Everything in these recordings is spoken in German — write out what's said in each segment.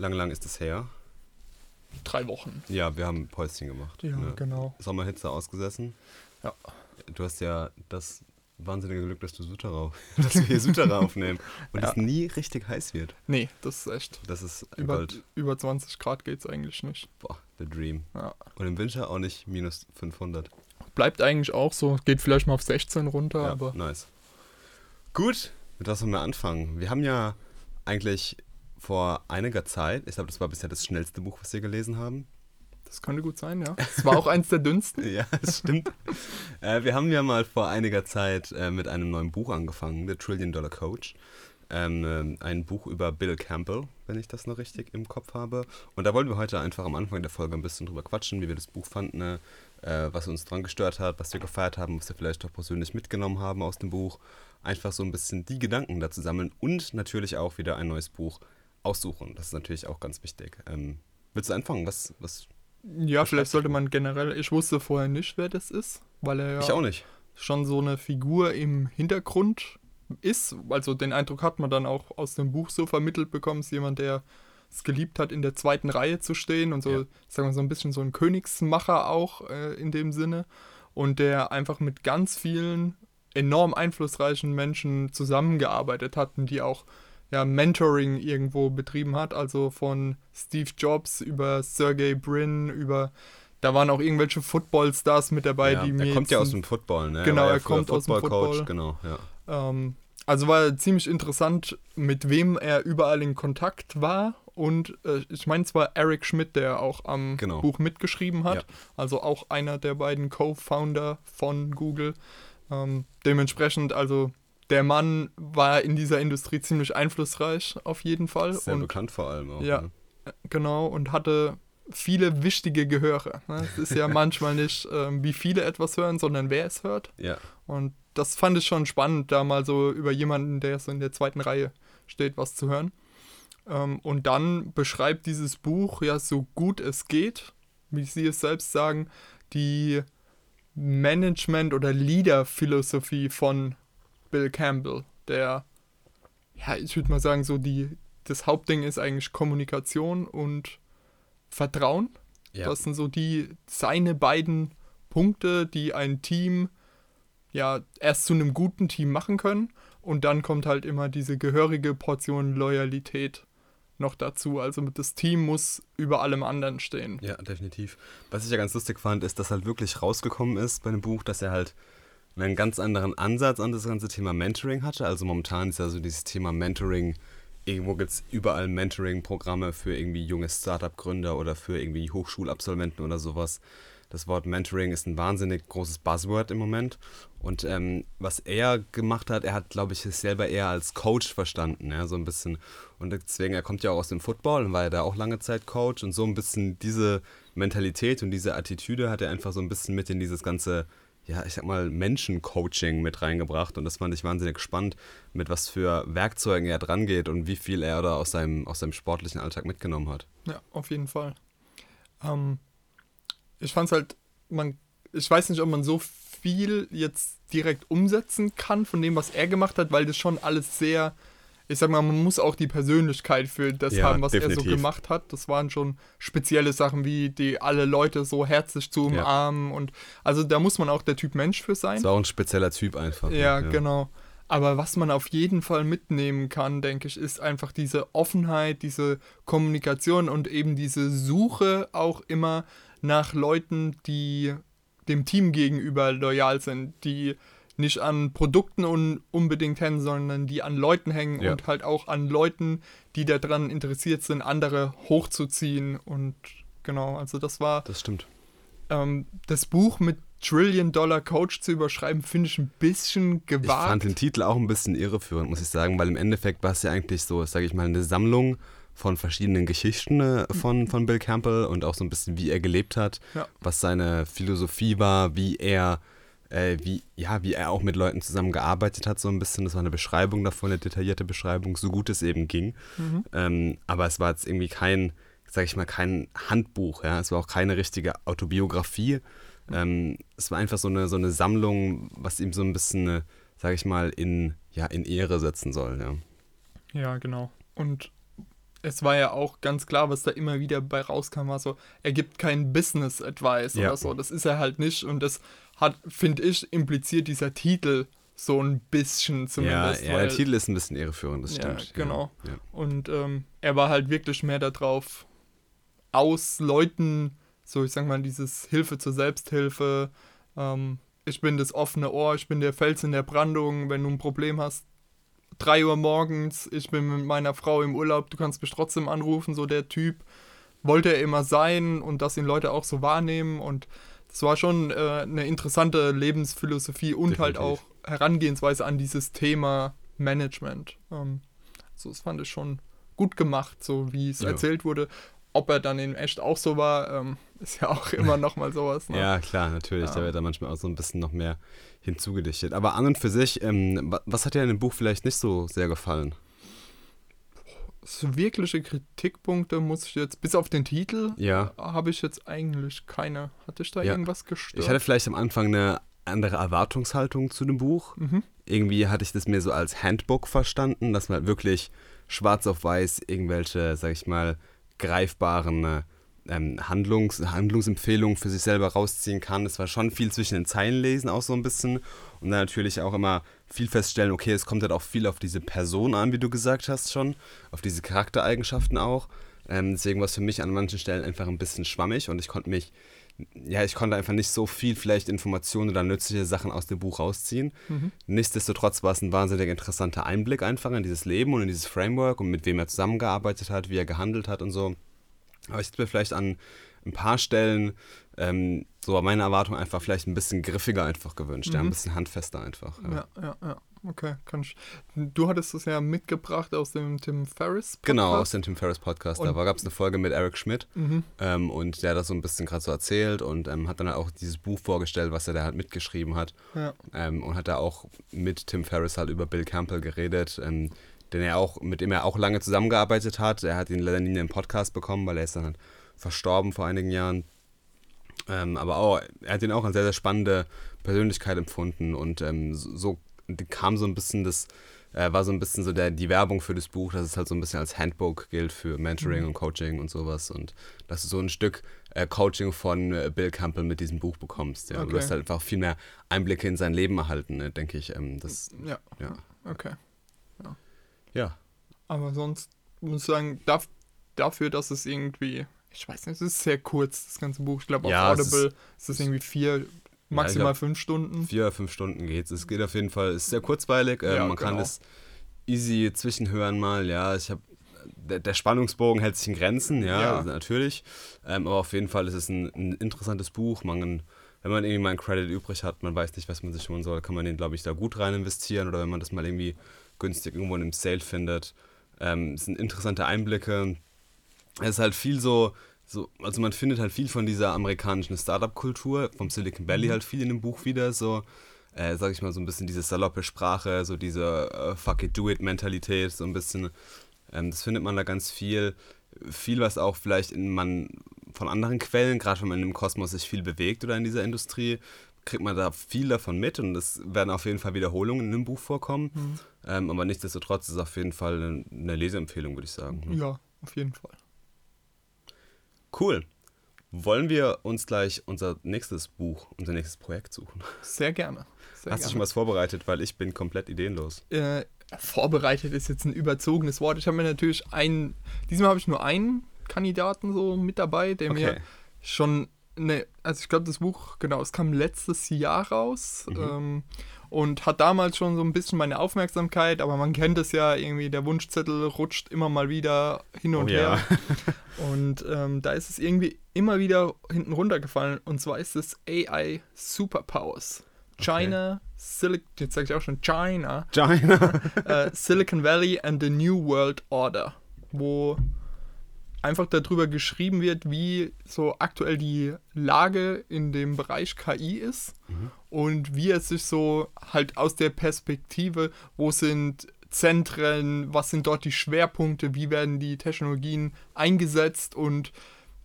Lang, lang ist es her. Drei Wochen. Ja, wir haben Päuschen gemacht. Ja, ne? genau. Sommerhitze ausgesessen. Ja. Du hast ja das wahnsinnige Glück, dass du Sutera, dass wir hier Sutera aufnehmen und Ja. es nie richtig heiß wird. Nee, das ist echt. Das ist Über, Gold. über 20 Grad geht's eigentlich nicht. Boah, the dream. Ja. Und im Winter auch nicht minus 500. Bleibt eigentlich auch so. Geht vielleicht mal auf 16 runter, Ja, aber nice. Gut, mit was wollen wir anfangen? Wir haben ja eigentlich vor einiger Zeit, ich glaube, das war bisher das schnellste Buch, was wir gelesen haben. das könnte gut sein, ja. Es war auch eins der dünnsten. Ja, das stimmt. äh, wir haben ja mal vor einiger Zeit äh, mit einem neuen Buch angefangen, The Trillion Dollar Coach. Ähm, ähm, ein Buch über Bill Campbell, wenn ich das noch richtig im Kopf habe. Und da wollen wir heute einfach am Anfang der Folge ein bisschen drüber quatschen, wie wir das Buch fanden, ne? äh, was uns dran gestört hat, was wir gefeiert haben, was wir vielleicht auch persönlich mitgenommen haben aus dem Buch. Einfach so ein bisschen die Gedanken dazu sammeln und natürlich auch wieder ein neues Buch aussuchen. Das ist natürlich auch ganz wichtig. Ähm, willst du anfangen? Was, was? Ja, vielleicht sollte man generell. Ich wusste vorher nicht, wer das ist, weil er ja Ich auch nicht. schon so eine Figur im Hintergrund ist. Also den Eindruck hat man dann auch aus dem Buch so vermittelt bekommen, ist jemand, der es geliebt hat, in der zweiten Reihe zu stehen und so, Ja. sagen wir so ein bisschen so ein Königsmacher auch äh, in dem Sinne. Und der einfach mit ganz vielen enorm einflussreichen Menschen zusammengearbeitet hat und die auch ja, Mentoring irgendwo betrieben hat, also von Steve Jobs über Sergey Brin, über da waren auch irgendwelche Football-Stars mit dabei, ja, die mir er kommt ja aus dem Football, ne? Genau, er früher kommt aus dem Football. Genau, ja. Ähm, also war ziemlich interessant, mit wem er überall in Kontakt war. Und äh, ich meine zwar Eric Schmidt, der auch am Genau. Buch mitgeschrieben hat, Ja. also auch einer der beiden Co-Founder von Google. Ähm, dementsprechend, also der Mann war in dieser Industrie ziemlich einflussreich, auf jeden Fall. Sehr und bekannt vor allem auch. Ja. Ne? Genau, und hatte viele wichtige Gehöre. Ne? Es ist ja manchmal nicht, ähm, wie viele etwas hören, sondern wer es hört. ja. Und das fand ich schon spannend, da mal so über jemanden, der so in der zweiten Reihe steht, was zu hören. Ähm, und dann beschreibt dieses Buch ja so gut es geht, wie Sie es selbst sagen, die Management- oder Leader-Philosophie von Bill Campbell, der, ja, ich würde mal sagen, so die, das Hauptding ist eigentlich Kommunikation und Vertrauen. Ja. Das sind so die seine beiden Punkte, die ein Team ja erst zu einem guten Team machen können. Und dann kommt halt immer diese gehörige Portion Loyalität noch dazu. Also das Team muss über allem anderen stehen. ja, definitiv. Was ich ja ganz lustig fand, ist, dass halt wirklich rausgekommen ist bei dem Buch, dass er halt einen ganz anderen Ansatz an das ganze Thema Mentoring hatte. Also momentan ist ja so dieses Thema Mentoring, irgendwo gibt es überall Mentoring-Programme für irgendwie junge Startup-Gründer oder für irgendwie Hochschulabsolventen oder sowas. Das Wort Mentoring ist ein wahnsinnig großes Buzzword im Moment. Und ähm, was er gemacht hat, er hat, glaube ich, es selber eher als Coach verstanden, ja, so ein bisschen. Und deswegen, er kommt ja auch aus dem Football und war ja da auch lange Zeit Coach. Und so ein bisschen diese Mentalität und diese Attitüde hat er einfach so ein bisschen mit in dieses ganze, ja, ich sag mal, Menschencoaching mit reingebracht. Und das fand ich wahnsinnig spannend, mit was für Werkzeugen er dran geht und wie viel er da aus seinem, aus seinem sportlichen Alltag mitgenommen hat. Ja, auf jeden Fall. Ähm, ich fand's halt, man, ich weiß nicht, ob man so viel jetzt direkt umsetzen kann von dem, was er gemacht hat, weil das schon alles sehr, ich sag mal, man muss auch die Persönlichkeit für das Ja, haben, was er so definitiv. gemacht hat. Das waren schon spezielle Sachen, wie die alle Leute so herzlich zu Ja. umarmen und also da muss man auch der Typ Mensch für sein. Ist auch ein spezieller Typ einfach. ne? Ja, genau. Aber was man auf jeden Fall mitnehmen kann, denke ich, ist einfach diese Offenheit, diese Kommunikation und eben diese Suche auch immer nach Leuten, die dem Team gegenüber loyal sind, die nicht an Produkten un unbedingt hängen, sondern die an Leuten hängen Ja. und halt auch an Leuten, die daran interessiert sind, andere hochzuziehen. Und genau, also das war Das stimmt. ähm, das Buch mit Trillion Dollar Coach zu überschreiben, finde ich ein bisschen Ich gewagt. fand den Titel auch ein bisschen irreführend, muss ich sagen, weil im Endeffekt war es ja eigentlich so, sage ich mal, eine Sammlung von verschiedenen Geschichten äh, von, von Bill Campbell und auch so ein bisschen, wie er gelebt hat, Ja. was seine Philosophie war, wie er, äh, wie, ja, wie er auch mit Leuten zusammengearbeitet hat, so ein bisschen. Das war eine Beschreibung davon, eine detaillierte Beschreibung, so gut es eben ging. Mhm. Ähm, aber es war jetzt irgendwie kein, sage ich mal, kein Handbuch, ja. Es war auch keine richtige Autobiografie. Ähm, es war einfach so eine, so eine Sammlung, was ihm so ein bisschen, sage ich mal, in, ja, in Ehre setzen soll, ja. Ja, genau. Und es war ja auch ganz klar, was da immer wieder bei rauskam, war so, er gibt keinen Business Advice Ja. oder so. Das ist er halt nicht und das hat, finde ich, impliziert dieser Titel so ein bisschen Ja, zumindest. ja weil- der Titel ist ein bisschen irreführend, das Ja, stimmt. genau. Ja. Und ähm, er war halt wirklich mehr darauf aus, Leuten, so ich sag mal, dieses Hilfe zur Selbsthilfe, ähm, ich bin das offene Ohr, ich bin der Fels in der Brandung, wenn du ein Problem hast, 3 Uhr morgens, ich bin mit meiner Frau im Urlaub, du kannst mich trotzdem anrufen, so der Typ wollte er immer sein und dass ihn Leute auch so wahrnehmen und das war schon äh, eine interessante Lebensphilosophie und halt Definitiv. auch Herangehensweise an dieses Thema Management. Ähm, so, das fand ich schon gut gemacht, so wie es Ja. erzählt wurde. Ob er dann in echt auch so war, ähm, ist ja auch immer noch mal sowas. Ne? Ja, klar, natürlich. Da Ja. wird da manchmal auch so ein bisschen noch mehr hinzugedichtet. Aber an und für sich, ähm, wa- was hat dir in dem Buch vielleicht nicht so sehr gefallen? So wirkliche Kritikpunkte muss ich jetzt, bis auf den Titel, Ja. habe ich jetzt eigentlich keine. Hatte ich da Ja. irgendwas gestört? Ich hatte vielleicht am Anfang eine andere Erwartungshaltung zu dem Buch. Mhm. Irgendwie hatte ich das mir so als Handbook verstanden, dass man halt wirklich schwarz auf weiß irgendwelche, sag ich mal, greifbaren äh, ähm, Handlungs Handlungsempfehlungen für sich selber rausziehen kann. Es war schon viel zwischen den Zeilen lesen, auch so ein bisschen. Und dann natürlich auch immer viel feststellen, okay, es kommt halt auch viel auf diese Person an, wie du gesagt hast schon, auf diese Charaktereigenschaften auch. Ähm, deswegen war es für mich an manchen Stellen einfach ein bisschen schwammig und ich konnte mich, ja, ich konnte einfach nicht so viel vielleicht Informationen oder nützliche Sachen aus dem Buch rausziehen. Mhm. Nichtsdestotrotz war es ein wahnsinnig interessanter Einblick einfach in dieses Leben und in dieses Framework und mit wem er zusammengearbeitet hat, wie er gehandelt hat und so. Aber ich hätte mir vielleicht an ein paar Stellen ähm, so meine Erwartung einfach vielleicht ein bisschen griffiger einfach gewünscht, ja, ein Mhm. bisschen handfester einfach. Ja. Ja, ja, ja. Okay, kann ich. Du hattest es ja mitgebracht aus dem Tim Ferriss. Genau, aus Podcast. dem Tim Ferriss Podcast. Und- da gab es eine Folge mit Eric Schmidt Mhm. ähm, und der hat das so ein bisschen gerade so erzählt und ähm, hat dann halt auch dieses Buch vorgestellt, was er da halt mitgeschrieben hat. Ja. ähm, und hat da auch mit Tim Ferriss halt über Bill Campbell geredet, ähm, den er auch, mit dem er auch lange zusammengearbeitet hat. Er hat ihn leider nie in den Podcast bekommen, weil er ist dann halt verstorben vor einigen Jahren. Ähm, aber auch, er hat ihn auch als sehr, sehr spannende Persönlichkeit empfunden und ähm, so kam so ein bisschen das, äh, war so ein bisschen so der, die Werbung für das Buch, dass es halt so ein bisschen als Handbook gilt für Mentoring Mhm. und Coaching und sowas und dass du so ein Stück äh, Coaching von äh, Bill Campbell mit diesem Buch bekommst. Ja. Und Du Okay. hast halt einfach viel mehr Einblicke in sein Leben erhalten, ne, denke ich. Ähm, das, Ja, ja. okay. ja, Aber sonst muss ich sagen, darf, dafür, dass es irgendwie, ich weiß nicht, es ist sehr kurz, das ganze Buch. Ich glaube, auf Ja, es Audible ist- ist es irgendwie vier, maximal glaub, fünf Stunden. vier oder fünf Stunden geht's. Es geht auf jeden Fall, es ist sehr kurzweilig. Ähm, Ja, man kann genau. es easy zwischenhören mal. Ja, ich habe der, der Spannungsbogen hält sich in Grenzen, ja, Ja. also natürlich. Ähm, aber auf jeden Fall ist es ein, ein interessantes Buch. Man, wenn man irgendwie mal einen Credit übrig hat, man weiß nicht, was man sich holen soll, kann man den, glaube ich, da gut rein investieren. Oder wenn man das mal irgendwie günstig irgendwo in einem Sale findet. Ähm, es sind interessante Einblicke. Es ist halt viel so, so, also man findet halt viel von dieser amerikanischen Startup-Kultur, vom Silicon Valley halt viel in dem Buch wieder, so, äh, sag ich mal, so ein bisschen diese saloppe Sprache, so diese äh, Fuck it, do it Mentalität, so ein bisschen, ähm, das findet man da ganz viel. Viel, was auch vielleicht in man von anderen Quellen, gerade wenn man im Kosmos sich viel bewegt oder in dieser Industrie, kriegt man da viel davon mit und es werden auf jeden Fall Wiederholungen in dem Buch vorkommen. Mhm. Ähm, aber nichtsdestotrotz ist es auf jeden Fall eine, Leseempfehlung, würde ich sagen. Ja, auf jeden Fall. Cool. Wollen wir uns gleich unser nächstes Buch, unser nächstes Projekt suchen? Sehr gerne. Sehr Hast du schon was vorbereitet, weil ich bin komplett ideenlos. äh, vorbereitet ist jetzt ein überzogenes Wort. Ich habe mir natürlich einen, diesmal habe ich nur einen Kandidaten so mit dabei, der mir Okay. schon, ne, also ich glaube das Buch, genau, es kam letztes Jahr raus Mhm. ähm, und hat damals schon so ein bisschen meine Aufmerksamkeit, aber man kennt es ja irgendwie, der Wunschzettel rutscht immer mal wieder hin und Oh ja. her. Und ähm, da ist es irgendwie immer wieder hinten runtergefallen. Und zwar ist es AI Superpowers. China, Silicon, jetzt sage ich auch schon China, China. äh, Silicon Valley and the New World Order, wo einfach darüber geschrieben wird, wie so aktuell die Lage in dem Bereich KI ist und wie es sich so halt aus der Perspektive, wo sind Zentren, was sind dort die Schwerpunkte, wie werden die Technologien eingesetzt und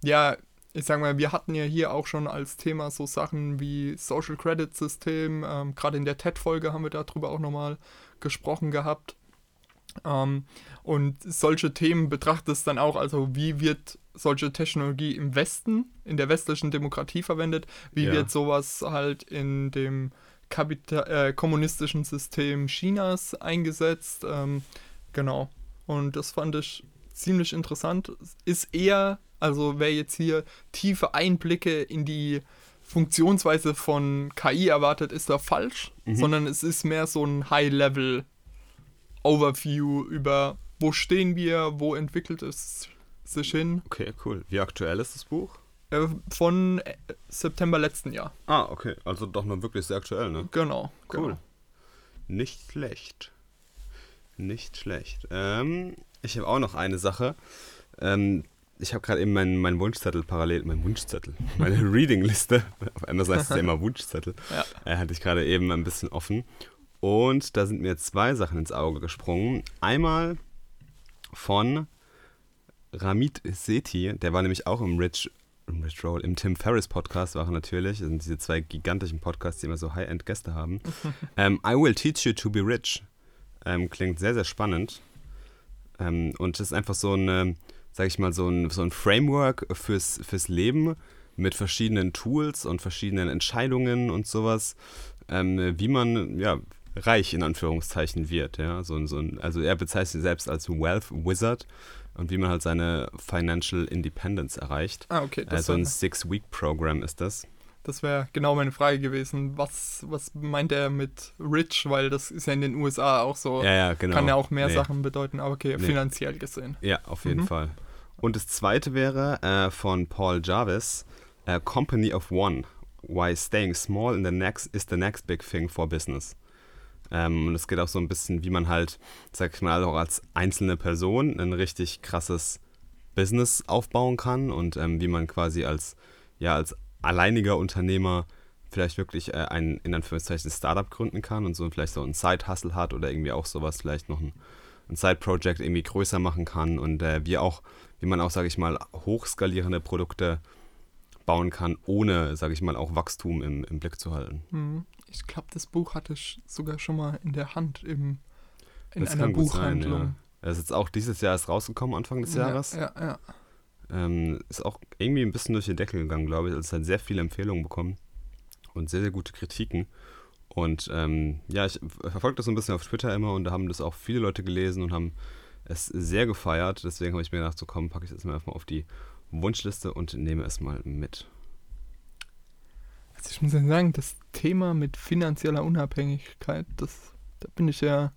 ja, ich sag mal, wir hatten ja hier auch schon als Thema so Sachen wie Social Credit System, ähm, gerade in der TED-Folge haben wir darüber auch nochmal gesprochen gehabt. Ähm, und solche Themen betrachtet es dann auch, also wie wird solche Technologie im Westen, in der westlichen Demokratie verwendet, wie Ja. wird sowas halt in dem Kapita äh, kommunistischen System Chinas eingesetzt. Ähm, genau. Und das fand ich ziemlich interessant. Ist eher, also wer jetzt hier tiefe Einblicke in die Funktionsweise von KI erwartet, ist da falsch, Mhm. sondern es ist mehr so ein High-Level-Overview über, wo stehen wir, wo entwickelt es sich hin. Okay, cool. Wie aktuell ist das Buch? Äh, von äh, September letzten Jahr. Ah, okay. Also doch noch wirklich sehr aktuell, ne? Genau. Cool. Genau. Nicht schlecht. Nicht schlecht. Ähm, ich habe auch noch eine Sache. Ähm, ich habe gerade eben meinen mein Wunschzettel parallel, mein Wunschzettel, meine Reading-Liste, auf einmal heißt es ja immer Wunschzettel, Ja. äh, hatte ich gerade eben ein bisschen offen. Und da sind mir zwei Sachen ins Auge gesprungen. Einmal von Ramit Sethi, der war nämlich auch im Rich, im Rich Roll, im Tim Ferriss Podcast war er natürlich. Das sind diese zwei gigantischen Podcasts, die immer so High-End-Gäste haben. ähm, I Will Teach You to Be Rich. Ähm, klingt sehr, sehr spannend. Ähm, und das ist einfach so eine, sag ich mal, so ein, so ein Framework fürs, fürs Leben mit verschiedenen Tools und verschiedenen Entscheidungen und sowas, ähm, wie man, ja, reich in Anführungszeichen wird, ja, so, ein- so ein, also er bezeichnet sich selbst als Wealth Wizard und wie man halt seine Financial Independence erreicht. Ah, okay. Das Also ein wäre Six-Week-Programm ist das. das wär genau meine Frage gewesen. Was, was meint er mit rich? Weil das ist ja in den USA auch so. Ja, ja, genau. Kann ja auch mehr Nee. Sachen bedeuten, aber okay, Nee. finanziell gesehen. Ja, auf jeden Mhm. Fall. Und das zweite wäre äh, von Paul Jarvis, äh, Company of One. Why staying small in the next is the next big thing for business. Ähm, und es geht auch so ein bisschen, wie man halt, sag ich mal, auch als einzelne Person ein richtig krasses Business aufbauen kann und ähm, wie man quasi als, ja, als alleiniger Unternehmer vielleicht wirklich äh, ein, in Anführungszeichen, Startup gründen kann und so vielleicht so ein Side-Hustle hat oder irgendwie auch sowas, vielleicht noch ein, ein Side-Project irgendwie größer machen kann und äh, wie auch, wie man auch, sage ich mal, hochskalierende Produkte bauen kann, ohne, sage ich mal, auch Wachstum im, im Blick zu halten. Mhm. Ich glaube, das Buch hatte ich sogar schon mal in der Hand im, in Das einer gut sein, Buchhandlung. ja. Er ist jetzt auch dieses Jahr erst rausgekommen, Anfang des Jahres. Ja, ja, ja. Ähm, ist auch irgendwie ein bisschen durch die Decke gegangen, glaube ich. Also es hat sehr viele Empfehlungen bekommen und sehr, sehr gute Kritiken. Und ähm, ja, ich verfolge das so ein bisschen auf Twitter immer und da haben das auch viele Leute gelesen und haben es sehr gefeiert. Deswegen habe ich mir gedacht, so komm, packe ich das mal einfach mal auf die Wunschliste und nehme es mal mit. Ich muss ja sagen, das Thema mit finanzieller Unabhängigkeit, das, da bin ich ja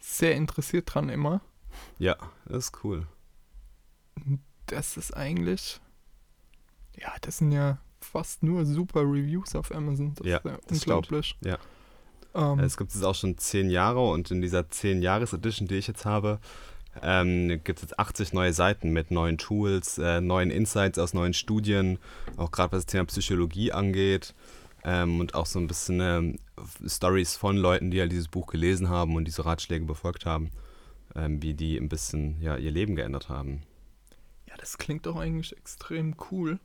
sehr interessiert dran immer. Ja, das ist cool. Das ist eigentlich, ja, das sind ja fast nur super Reviews auf Amazon. Das Ja, ist ja stimmt. unglaublich. Ja. Ähm, Es gibt es auch schon zehn Jahre und in dieser 10-Jahres-Edition, die ich jetzt habe, ähm, gibt es jetzt 80 neue Seiten mit neuen Tools, äh, neuen Insights aus neuen Studien, auch gerade was das Thema Psychologie angeht ähm, und auch so ein bisschen ähm, Stories von Leuten, die halt dieses Buch gelesen haben und diese Ratschläge befolgt haben, ähm, wie die ein bisschen ja, ihr Leben geändert haben. ja, das klingt doch eigentlich extrem cool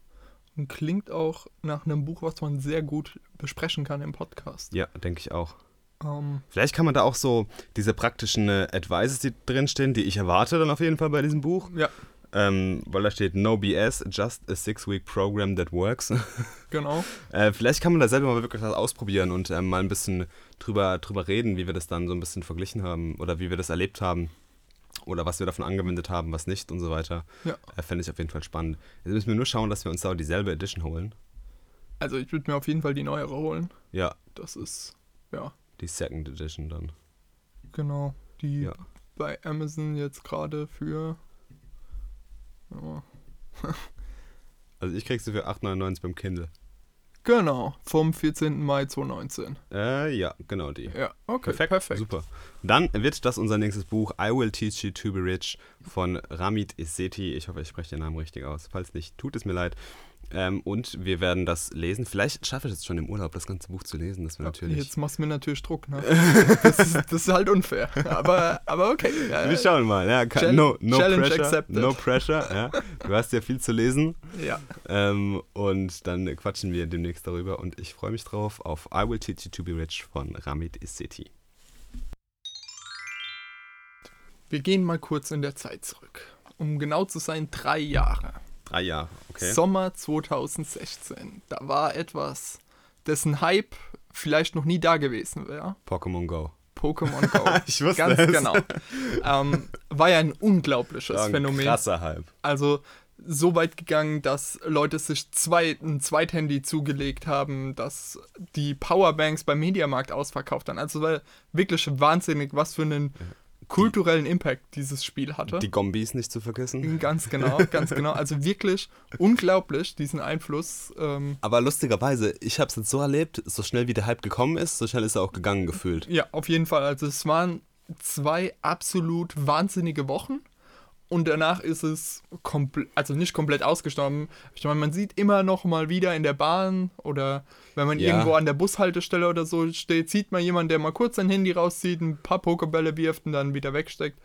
und klingt auch nach einem Buch, was man sehr gut besprechen kann im Podcast. Ja, denke ich auch. Ähm, Vielleicht kann man da auch so diese praktischen äh, Advices, die drinstehen, die ich erwarte dann auf jeden Fall bei diesem Buch, ja, Ähm, weil da steht No BS, just a six-week program that works. genau. äh, vielleicht kann man da selber mal wirklich was ausprobieren und ähm, mal ein bisschen drüber, drüber reden, wie wir das dann so ein bisschen verglichen haben oder wie wir das erlebt haben oder was wir davon angewendet haben, was nicht und so weiter. Ja. Äh, Fände ich auf jeden Fall spannend. Jetzt müssen wir nur schauen, dass wir uns da dieselbe Edition holen. Also ich würde mir auf jeden Fall die neuere holen. Ja, Das ist, ja, die Second Edition dann. genau. Die Ja. bei Amazon jetzt gerade für. Ja, Also ich krieg sie für 8,99 beim Kindle. genau, vom 14. Mai 2019. Äh, ja, genau die. Ja, okay, Perfekt, perfekt. super. Dann wird das unser nächstes Buch I Will Teach You to Be Rich von Ramit Iseti. Ich hoffe, ich spreche den Namen richtig aus. Falls nicht, tut es mir leid. Ähm, und wir werden das lesen. Vielleicht schaffe ich es schon im Urlaub, das ganze Buch zu lesen. Das wäre natürlich. Jetzt machst du mir natürlich Druck, ne? das, ist, das ist halt unfair. Aber, aber okay. Ja, wir schauen mal. Ja, kann, Chal- no, no Challenge pressure. accepted. No pressure. Ja. Du hast ja viel zu lesen. ja. Ähm, und dann quatschen wir demnächst darüber. Und ich freue mich drauf auf I Will Teach You to Be Rich von Ramit Iseti. Wir gehen mal kurz in der Zeit zurück. Um genau zu sein, drei Jahre. Drei Jahre, okay. Sommer 2016. Da war etwas, dessen Hype vielleicht noch nie da gewesen wäre. Pokémon Go. Pokémon Go. Ich wusste Ganz es. genau. Ähm, war ja ein unglaubliches War ein Phänomen. krasser Hype. Also so weit gegangen, dass Leute sich zwei, ein Zweithandy zugelegt haben, dass die Powerbanks beim Mediamarkt ausverkauft haben. Also war wirklich wahnsinnig, was für einen kulturellen Impact dieses Spiel hatte. Die Gombis nicht zu vergessen. Ganz genau, ganz genau. Also wirklich unglaublich, diesen Einfluss. Ähm, Aber lustigerweise, ich habe es jetzt so erlebt, so schnell wie der Hype gekommen ist, so schnell ist er auch gegangen gefühlt. ja, auf jeden Fall. Also es waren zwei absolut wahnsinnige Wochen. Und danach ist es komplett, also nicht komplett ausgestorben. Ich meine, man sieht immer noch mal wieder in der Bahn oder wenn man Ja. irgendwo an der Bushaltestelle oder so steht, sieht man jemanden, der mal kurz sein Handy rauszieht, ein paar Pokebälle wirft und dann wieder wegsteckt.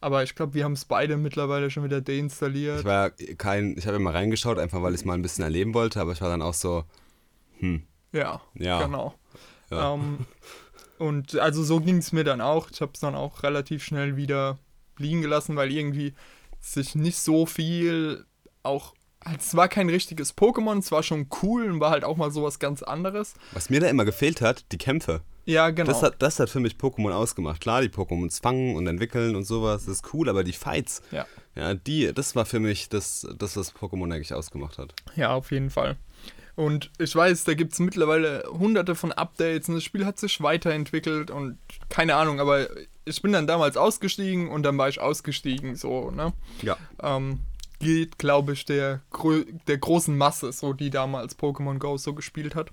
Aber ich glaube, wir haben es beide mittlerweile schon wieder deinstalliert. Ich war kein, ich habe immer reingeschaut, einfach weil ich es mal ein bisschen erleben wollte, aber ich war dann auch so, hm, Ja, Ja. genau. Ja. Ähm, und also so ging es mir dann auch. Ich habe es dann auch relativ schnell wieder liegen gelassen, weil irgendwie sich nicht so viel auch. Es war kein richtiges Pokémon, es war schon cool und war halt auch mal sowas ganz anderes. was mir da immer gefehlt hat, die Kämpfe. Ja, genau. Das, hat, das hat für mich Pokémon ausgemacht. Klar, die Pokémons fangen und entwickeln und sowas, das ist cool, aber die Fights, ja. ja, die, das war für mich das, das was Pokémon eigentlich ausgemacht hat. ja, auf jeden Fall. Und ich weiß, da gibt es mittlerweile hunderte von Updates und das Spiel hat sich weiterentwickelt und keine Ahnung, aber ich bin dann damals ausgestiegen und dann war ich ausgestiegen, so, ne? Ja. ähm, geht, glaube ich, der, der großen Masse, so die damals Pokémon Go so gespielt hat.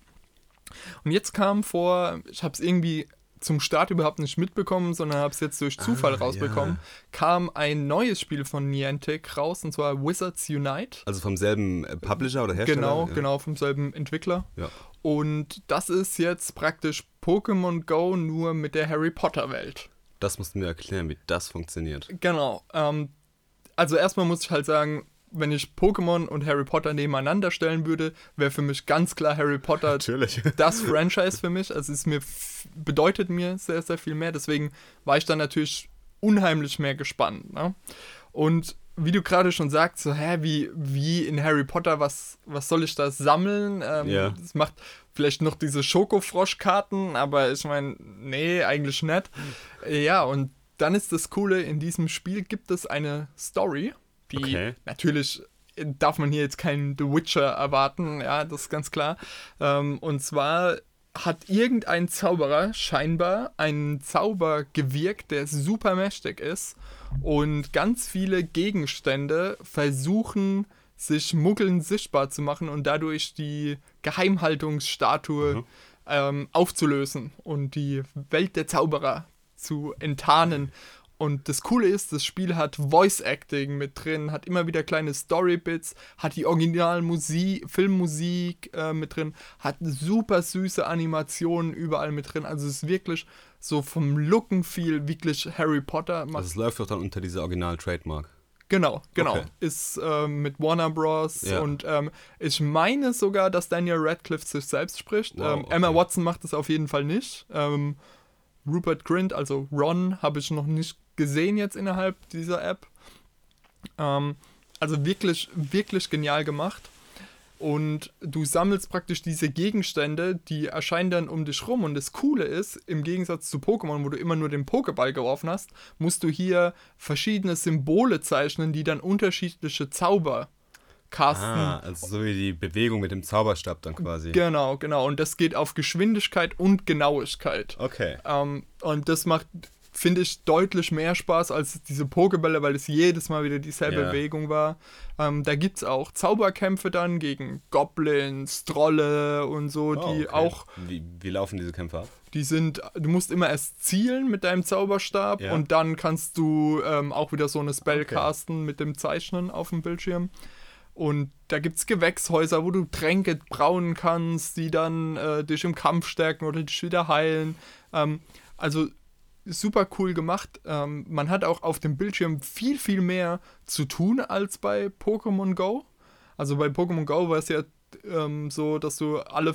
Und jetzt kam vor, ich habe es irgendwie zum Start überhaupt nicht mitbekommen, sondern habe es jetzt durch Zufall Ah, rausbekommen, kam ein neues Spiel von Niantic raus, und zwar Wizards Unite. Also vom selben äh, Publisher oder Hersteller? Genau, ja. genau, vom selben Entwickler. Ja. Und das ist jetzt praktisch Pokémon Go nur mit der Harry Potter Welt. Das mussten wir erklären, wie das funktioniert. Genau. Ähm, also erstmal muss ich halt sagen, wenn ich Pokémon und Harry Potter nebeneinander stellen würde, wäre für mich ganz klar Harry Potter Natürlich. das Franchise für mich. Also es mir bedeutet mir sehr, sehr viel mehr. Deswegen war ich dann natürlich unheimlich mehr gespannt. Ne? Und wie du gerade schon sagst, so, hä, wie, wie in Harry Potter, was, was soll ich da sammeln? Ähm, Ja. Das macht vielleicht noch diese Schokofroschkarten, aber ich meine, nee, eigentlich nicht. Ja, und dann ist das Coole, in diesem Spiel gibt es eine Story, die Okay. natürlich äh, darf man hier jetzt keinen The Witcher erwarten, ja, das ist ganz klar. Ähm, und zwar hat irgendein Zauberer scheinbar einen Zauber gewirkt, der super mächtig ist und ganz viele Gegenstände versuchen, sich Muggeln sichtbar zu machen und dadurch die Geheimhaltungsstatue ähm, aufzulösen und die Welt der Zauberer zu enttarnen. Und das Coole ist, das Spiel hat Voice Acting mit drin, hat immer wieder kleine Story-Bits, hat die Originalmusik, Filmmusik äh, mit drin, hat super süße Animationen überall mit drin. Also es ist wirklich so vom Looken viel wirklich Harry Potter. Also es läuft doch dann unter dieser Original-Trademark. Genau, genau. Okay. Ist ähm, mit Warner Bros. Ja. Und ähm, ich meine sogar, dass Daniel Radcliffe sich selbst spricht. Wow, ähm, Emma okay. Watson macht es auf jeden Fall nicht. Ähm, Rupert Grint, also Ron, habe ich noch nicht gesehen jetzt innerhalb dieser App. Ähm, also wirklich, wirklich genial gemacht. Und du sammelst praktisch diese Gegenstände, die erscheinen dann um dich rum. Und das Coole ist, im Gegensatz zu Pokémon, wo du immer nur den Pokéball geworfen hast, musst du hier verschiedene Symbole zeichnen, die dann unterschiedliche Zauber casten. Ah, also so wie die Bewegung mit dem Zauberstab dann quasi. Genau, genau. Und das geht auf Geschwindigkeit und Genauigkeit. Okay. Ähm, und das macht, finde ich, deutlich mehr Spaß als diese Pokebälle, weil es jedes Mal wieder dieselbe Ja. Bewegung war. Ähm, da gibt es auch Zauberkämpfe dann gegen Goblins, Trolle und so, Oh, die okay. auch, Wie, wie laufen diese Kämpfe ab? die sind, du musst immer erst zielen mit deinem Zauberstab Ja. und dann kannst du ähm, auch wieder so eine Spell Okay. casten mit dem Zeichnen auf dem Bildschirm. Und da gibt es Gewächshäuser, wo du Tränke brauen kannst, die dann äh, dich im Kampf stärken oder dich wieder heilen. Ähm, also super cool gemacht. Ähm, man hat auch auf dem Bildschirm viel, viel mehr zu tun als bei Pokémon Go. Also bei Pokémon Go war es ja ähm, so, dass du alle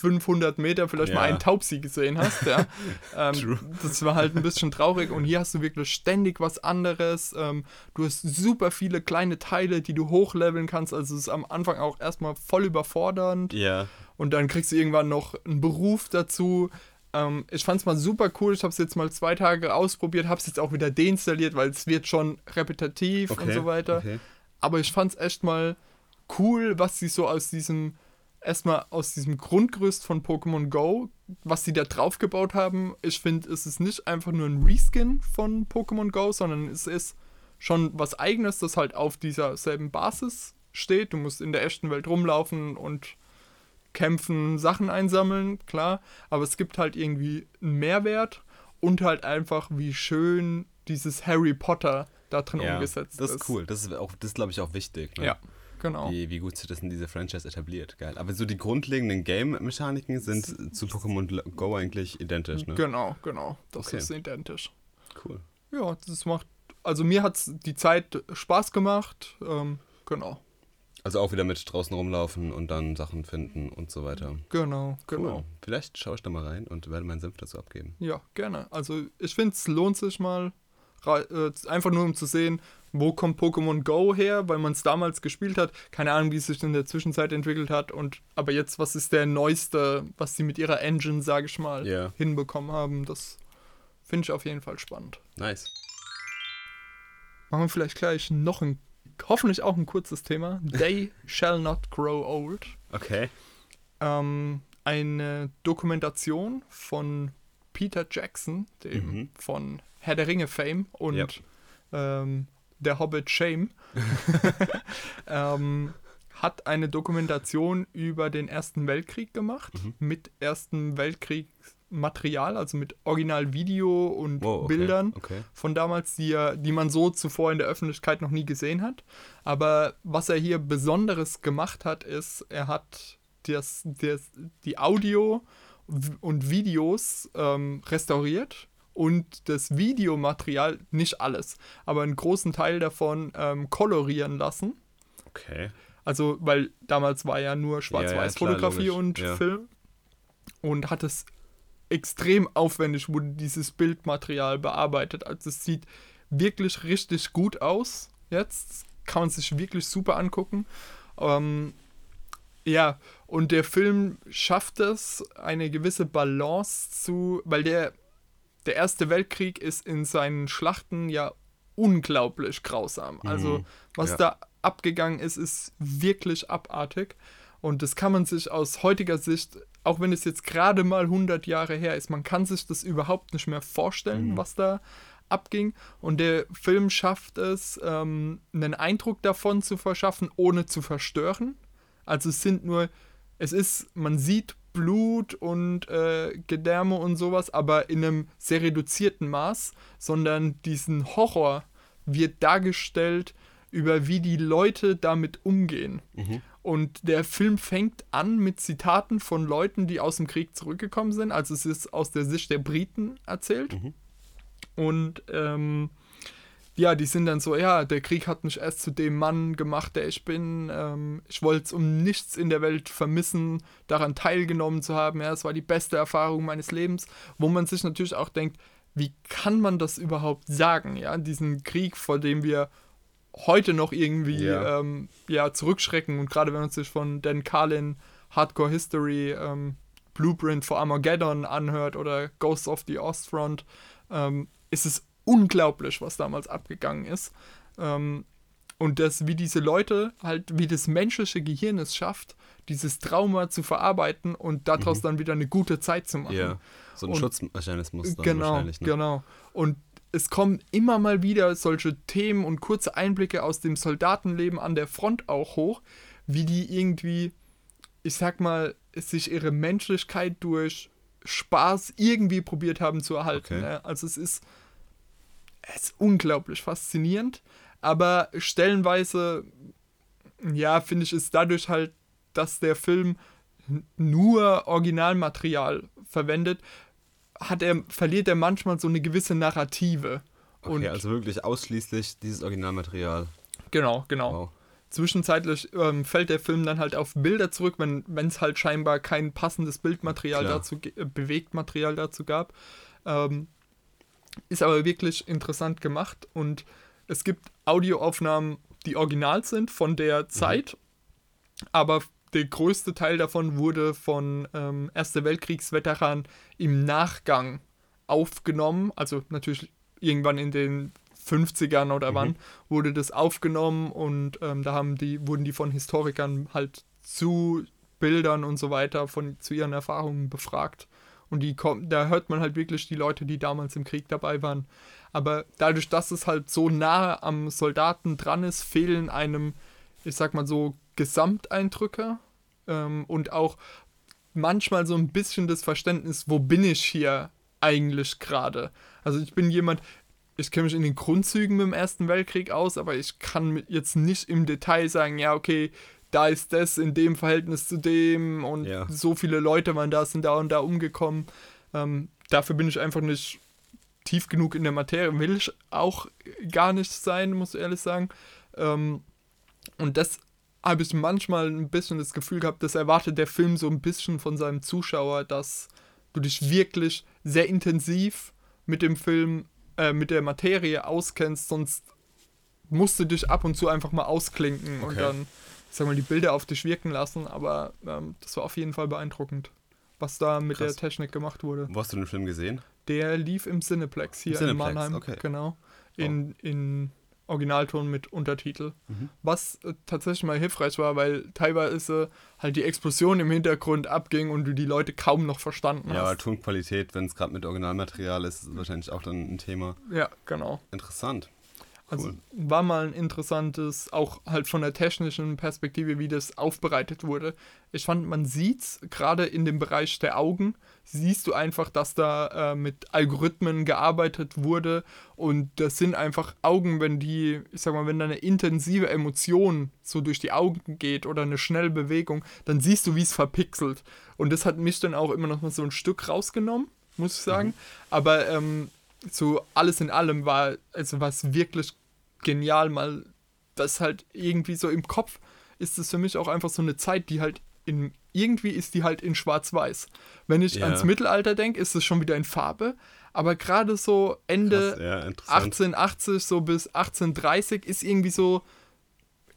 500 Meter vielleicht mal Ja. einen Taubsi gesehen hast. Ja. ähm, True. das war halt ein bisschen traurig und hier hast du wirklich ständig was anderes. Ähm, du hast super viele kleine Teile, die du hochleveln kannst. Also es ist am Anfang auch erstmal voll überfordernd Ja. und dann kriegst du irgendwann noch einen Beruf dazu. Ähm, ich fand es mal super cool. Ich habe es jetzt mal zwei Tage ausprobiert, habe es jetzt auch wieder deinstalliert, weil es wird schon repetitiv und Okay. so weiter. Okay. Aber ich fand es echt mal cool, was sie so aus diesem, erstmal aus diesem Grundgerüst von Pokémon Go, was sie da drauf gebaut haben. Ich finde, es ist nicht einfach nur ein Reskin von Pokémon Go, sondern es ist schon was eigenes, das halt auf dieser selben Basis steht. Du musst in der echten Welt rumlaufen und kämpfen, Sachen einsammeln, klar. Aber es gibt halt irgendwie einen Mehrwert und halt einfach, wie schön dieses Harry Potter da drin Ja, umgesetzt das ist cool. Das ist auch, das glaube ich auch wichtig. Ne? Ja, genau. Wie, wie gut sich das in diese Franchise etabliert. Geil. Aber so die grundlegenden Game-Mechaniken sind zu Pokémon Go eigentlich identisch, ne? Genau, genau. Das Okay. ist identisch. Cool. Ja, das macht. Also mir hat die Zeit Spaß gemacht. Ähm, genau. Also auch wieder mit draußen rumlaufen und dann Sachen finden und so weiter. Genau, genau. Cool. Vielleicht schaue ich da mal rein und werde meinen Senf dazu abgeben. Ja, gerne. Also ich finde, es lohnt sich mal, äh, einfach nur um zu sehen, wo kommt Pokémon Go her, weil man es damals gespielt hat. Keine Ahnung, wie es sich in der Zwischenzeit entwickelt hat. Und aber jetzt, was ist der neueste, was sie mit ihrer Engine, sage ich mal, Ja. hinbekommen haben, das finde ich auf jeden Fall spannend. Nice. Machen wir vielleicht gleich noch ein, hoffentlich auch ein kurzes Thema. They shall not grow old. Okay. Ähm, eine Dokumentation von Peter Jackson, dem Mhm. von Herr der Ringe Fame und Ja. ähm, der Hobbit Shame, ähm, hat eine Dokumentation über den Ersten Weltkrieg gemacht, Mhm. mit Ersten Weltkriegsmaterial, also mit Originalvideo und Wow, okay. Bildern Okay. von damals, die, er, die man so zuvor in der Öffentlichkeit noch nie gesehen hat. Aber was er hier Besonderes gemacht hat, ist, er hat das, das, die Audio und Videos ähm, restauriert und das Videomaterial, nicht alles, aber einen großen Teil davon ähm, kolorieren lassen. Okay. Also, weil damals war ja nur Ja, ja, Schwarz-Weiß-Fotografie klar, und ja. Film. Und hat es extrem aufwendig, wurde dieses Bildmaterial bearbeitet. Also, es sieht wirklich richtig gut aus. Jetzt kann man sich wirklich super angucken. Ähm, ja, und der Film schafft es, eine gewisse Balance zu, weil der, der Erste Weltkrieg ist in seinen Schlachten ja unglaublich grausam. Also, Mhm, was ja. da abgegangen ist, ist wirklich abartig. Und das kann man sich aus heutiger Sicht, auch wenn es jetzt gerade mal 100 Jahre her ist, man kann sich das überhaupt nicht mehr vorstellen, Mhm. was da abging. Und der Film schafft es, ähm, einen Eindruck davon zu verschaffen, ohne zu verstören. Also es sind nur, es ist, man sieht Blut und äh, Gedärme und sowas, aber in einem sehr reduzierten Maß, sondern diesen Horror wird dargestellt über wie die Leute damit umgehen. Mhm. Und der Film fängt an mit Zitaten von Leuten, die aus dem Krieg zurückgekommen sind. Also es ist aus der Sicht der Briten erzählt. Mhm. Und ähm, ja, die sind dann so, ja, der Krieg hat mich erst zu dem Mann gemacht, der ich bin. Ähm, ich wollte es um nichts in der Welt vermissen, daran teilgenommen zu haben. Ja, es war die beste Erfahrung meines Lebens, wo man sich natürlich auch denkt, wie kann man das überhaupt sagen? Ja, diesen Krieg, vor dem wir heute noch irgendwie Ja. ähm, ja, zurückschrecken und gerade wenn man sich von Dan Carlin Hardcore History ähm, Blueprint for Armageddon anhört oder Ghosts of the Ostfront, ähm, ist es unglaublich, was damals abgegangen ist. Ähm, und das, wie diese Leute halt, wie das menschliche Gehirn es schafft, dieses Trauma zu verarbeiten und daraus Mhm. dann wieder eine gute Zeit zu machen. Ja. So ein Und- Schutzmechanismus dann Genau, wahrscheinlich. Ne? genau. Und es kommen immer mal wieder solche Themen und kurze Einblicke aus dem Soldatenleben an der Front auch hoch, wie die irgendwie, ich sag mal, sich ihre Menschlichkeit durch Spaß irgendwie probiert haben zu erhalten. Okay. Ne? Also es ist, es ist unglaublich faszinierend, aber stellenweise, ja, finde ich es dadurch halt, dass der Film nur Originalmaterial verwendet, hat er, verliert er manchmal so eine gewisse Narrative. Okay, Und also wirklich ausschließlich dieses Originalmaterial. genau, genau. Wow. zwischenzeitlich ähm, fällt der Film dann halt auf Bilder zurück, wenn es halt scheinbar kein passendes Bildmaterial Klar. dazu, äh, Bewegtmaterial dazu gab. Ähm, ist aber wirklich interessant gemacht und es gibt Audioaufnahmen, die original sind von der Zeit, aber der größte Teil davon wurde von ähm, Erste Weltkriegsveteranen im Nachgang aufgenommen, also natürlich irgendwann in den 50ern oder wann wurde das aufgenommen und ähm, da haben die, wurden die von Historikern halt zu Bildern und so weiter von zu ihren Erfahrungen befragt. Und die kommen, da hört man halt wirklich die Leute, die damals im Krieg dabei waren. Aber dadurch, dass es halt so nah am Soldaten dran ist, fehlen einem, ich sag mal so, Gesamteindrücke ähm, und auch manchmal so ein bisschen das Verständnis, wo bin ich hier eigentlich gerade? Also ich bin jemand, ich kenne mich in den Grundzügen mit dem Ersten Weltkrieg aus, aber ich kann jetzt nicht im Detail sagen, ja, okay, da ist das in dem Verhältnis zu dem und Ja. so viele Leute waren da, sind da und da umgekommen. Ähm, dafür bin ich einfach nicht tief genug in der Materie, will ich auch gar nicht sein, muss ich ehrlich sagen. Ähm, und das habe ich manchmal ein bisschen das Gefühl gehabt, das erwartet der Film so ein bisschen von seinem Zuschauer, dass du dich wirklich sehr intensiv mit dem Film, äh, mit der Materie auskennst, sonst musst du dich ab und zu einfach mal ausklinken und Okay. dann, ich sag mal, die Bilder auf dich wirken lassen, aber ähm, das war auf jeden Fall beeindruckend, was da mit Krass. der Technik gemacht wurde. Wo hast du den Film gesehen? Der lief im Cineplex hier Im Cineplex, in Mannheim, okay. genau, in, in Originalton mit Untertitel. Mhm. Was äh, tatsächlich mal hilfreich war, weil teilweise halt die Explosion im Hintergrund abging und du die Leute kaum noch verstanden Ja, hast. Tonqualität, wenn es gerade mit Originalmaterial ist, ist wahrscheinlich auch dann ein Thema. Ja, genau. Interessant. Also Cool. war mal ein interessantes, auch halt von der technischen Perspektive, wie das aufbereitet wurde. Ich fand, man sieht's gerade in dem Bereich der Augen, siehst du einfach, dass da äh, mit Algorithmen gearbeitet wurde und das sind einfach Augen, wenn die, ich sag mal, wenn da eine intensive Emotion so durch die Augen geht oder eine schnelle Bewegung, dann siehst du, wie es verpixelt. Und das hat mich dann auch immer noch mal so ein Stück rausgenommen, muss ich sagen. Aber ähm, so alles in allem war, also war es wirklich genial, mal das halt irgendwie so im Kopf ist es für mich auch einfach so eine Zeit, die halt in, irgendwie ist die halt in schwarz-weiß. Wenn ich Ja. ans Mittelalter denke, ist es schon wieder in Farbe, aber gerade so Ende Krass, ja, interessant. 1880 so bis 1830 ist irgendwie so,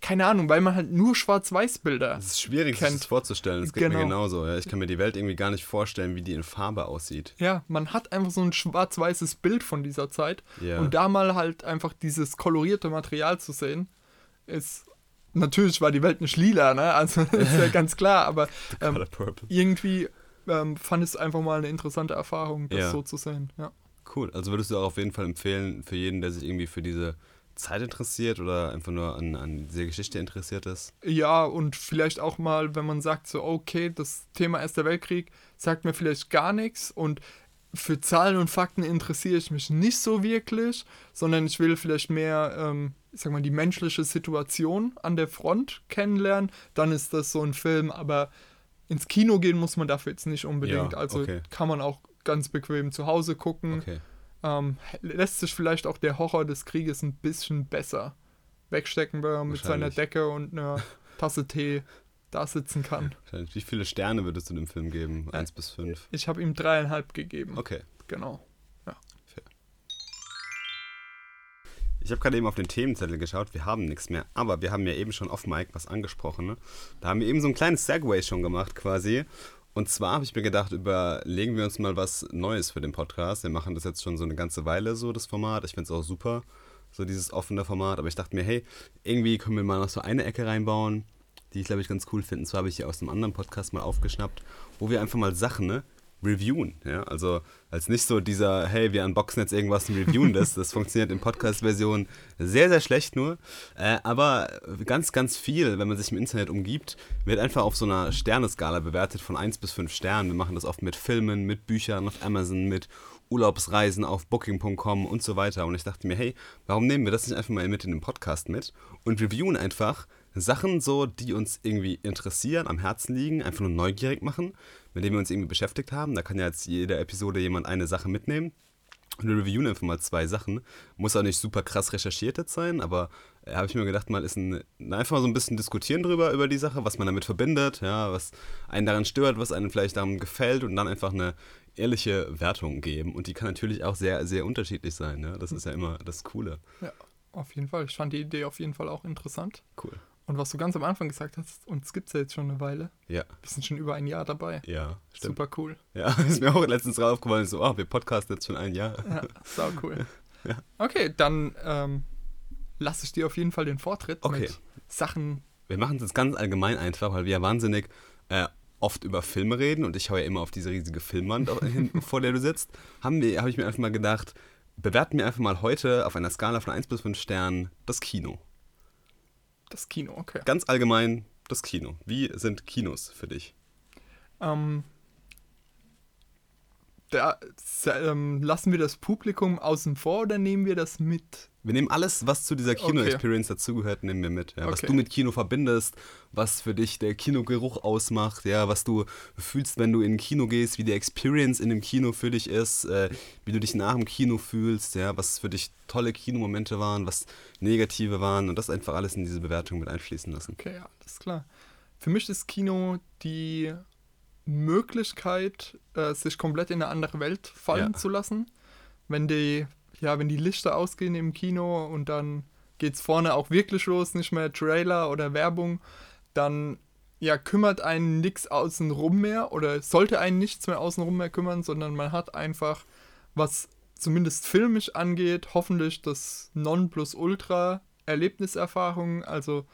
keine Ahnung, weil man halt nur Schwarz-Weiß-Bilder. Es ist schwierig, sich kennt. das vorzustellen. Das geht mir Genau. genauso. Ja. Ich kann mir die Welt irgendwie gar nicht vorstellen, wie die in Farbe aussieht. Ja, man hat einfach so ein schwarz-weißes Bild von dieser Zeit. Ja. Und da mal halt einfach dieses kolorierte Material zu sehen, ist. Natürlich war die Welt nicht lila, ne? Also ist ja ganz klar, aber ähm, irgendwie ähm, fand ich es einfach mal eine interessante Erfahrung, das Ja. so zu sehen. Ja. Cool. Also würdest du auch auf jeden Fall empfehlen, für jeden, der sich irgendwie für diese Zeit interessiert oder einfach nur an, an diese Geschichte interessiert ist? ja, und vielleicht auch mal, wenn man sagt, so, okay, das Thema Erster Weltkrieg sagt mir vielleicht gar nichts und für Zahlen und Fakten interessiere ich mich nicht so wirklich, sondern ich will vielleicht mehr, ähm, ich sag mal, die menschliche Situation an der Front kennenlernen, dann ist das so ein Film, aber ins Kino gehen muss man dafür jetzt nicht unbedingt. Ja, also okay. kann man auch ganz bequem zu Hause gucken. Okay. Ähm, lässt sich vielleicht auch der Horror des Krieges ein bisschen besser wegstecken, wenn man mit seiner. Decke und einer Tasse Tee da sitzen kann. Wie viele Sterne würdest du dem Film geben? Eins bis fünf. Ich habe ihm dreieinhalb gegeben. Okay. Genau. Ich habe gerade eben auf den Themenzettel geschaut, wir haben nichts mehr, aber wir haben ja eben schon auf Mike was angesprochen. Ne? Da haben wir eben so ein kleines Segway schon gemacht quasi. Und zwar habe ich mir gedacht, überlegen wir uns mal was Neues für den Podcast. Wir machen das jetzt schon so eine ganze Weile so, das Format. Ich finde es auch super, so dieses offene Format. Aber ich dachte mir, hey, irgendwie können wir mal noch so eine Ecke reinbauen, die ich glaube ich ganz cool finde. Und zwar habe ich hier aus einem anderen Podcast mal aufgeschnappt, wo wir einfach mal Sachen, ne? Reviewen. Ja? Also als nicht so dieser, hey, wir unboxen jetzt irgendwas und reviewen das. Das funktioniert in Podcast-Version sehr, sehr schlecht nur. Äh, aber ganz, ganz viel, wenn man sich im Internet umgibt, wird einfach auf so einer Sterneskala bewertet von 1 bis 5 Sternen. Wir machen das oft mit Filmen, mit Büchern auf Amazon, mit Urlaubsreisen auf Booking.com und so weiter. Und ich dachte mir, hey, warum nehmen wir das nicht einfach mal mit in den Podcast mit und reviewen einfach Sachen so, die uns irgendwie interessieren, am Herzen liegen, einfach nur neugierig machen, mit denen wir uns irgendwie beschäftigt haben. Da kann ja jetzt jede Episode jemand eine Sache mitnehmen. Und wir reviewen einfach mal zwei Sachen. Muss auch nicht super krass recherchiert jetzt sein, aber äh, habe ich mir gedacht, mal ist ein, einfach mal so ein bisschen diskutieren drüber, über die Sache, was man damit verbindet, ja, was einen daran stört, was einem vielleicht daran gefällt und dann einfach eine ehrliche Wertung geben. Und die kann natürlich auch sehr, sehr unterschiedlich sein. Ja? Das ist ja immer das Coole. Ja, auf jeden Fall. Ich fand die Idee auf jeden Fall auch interessant. Cool. Und was du ganz am Anfang gesagt hast, uns gibt es ja jetzt schon eine Weile. Ja. Wir sind schon über ein Jahr dabei. Ja, stimmt. Super cool. Ja, ist mir auch letztens drauf aufgefallen, so, oh, wir podcasten jetzt schon ein Jahr. Ja, sau cool. ja. Okay, dann ähm, lasse ich dir auf jeden Fall den Vortritt okay. mit Sachen. Wir machen es jetzt ganz allgemein einfach, weil wir ja wahnsinnig äh, oft über Filme reden und ich schaue ja immer auf diese riesige Filmwand, vor der du sitzt. Haben wir, habe ich mir einfach mal gedacht, bewerten wir einfach mal heute auf einer Skala von 1 bis 5 Sternen das Kino. Das Kino, okay. Ganz allgemein das Kino. Wie sind Kinos für dich? Ähm, da, ähm, lassen wir das Publikum außen vor oder nehmen wir das mit? Wir nehmen alles, was zu dieser Kino-Experience okay. dazugehört, nehmen wir mit. Ja, okay. Was du mit Kino verbindest, was für dich der Kinogeruch ausmacht, ja, was du fühlst, wenn du in ein Kino gehst, wie die Experience in dem Kino für dich ist, äh, wie du dich nach dem Kino fühlst, ja, was für dich tolle Kinomomente waren, was negative waren und das einfach alles in diese Bewertung mit einfließen lassen. Okay, ja, das ist klar. Für mich ist Kino die Möglichkeit, äh, sich komplett in eine andere Welt fallen ja. zu lassen. Wenn die ja, wenn die Lichter ausgehen im Kino und dann geht es vorne auch wirklich los, nicht mehr Trailer oder Werbung, dann ja, kümmert einen nichts außenrum mehr oder sollte einen nichts mehr außenrum mehr kümmern, sondern man hat einfach, was zumindest filmisch angeht, hoffentlich das Nonplusultra Erlebniserfahrung. Also,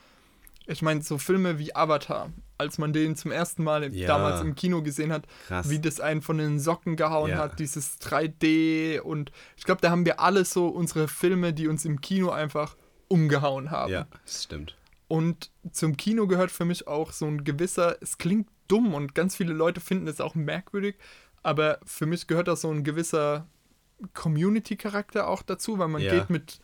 ich meine, so Filme wie Avatar als man den zum ersten Mal ja. damals im Kino gesehen hat, Krass. wie das einen von den Socken gehauen ja. hat, dieses 3D und ich glaube, da haben wir alle so unsere Filme, die uns im Kino einfach umgehauen haben. Ja, das stimmt. Und zum Kino gehört für mich auch so ein gewisser, es klingt dumm und ganz viele Leute finden es auch merkwürdig, aber für mich gehört da so ein gewisser Community-Charakter auch dazu, weil man ja. geht mit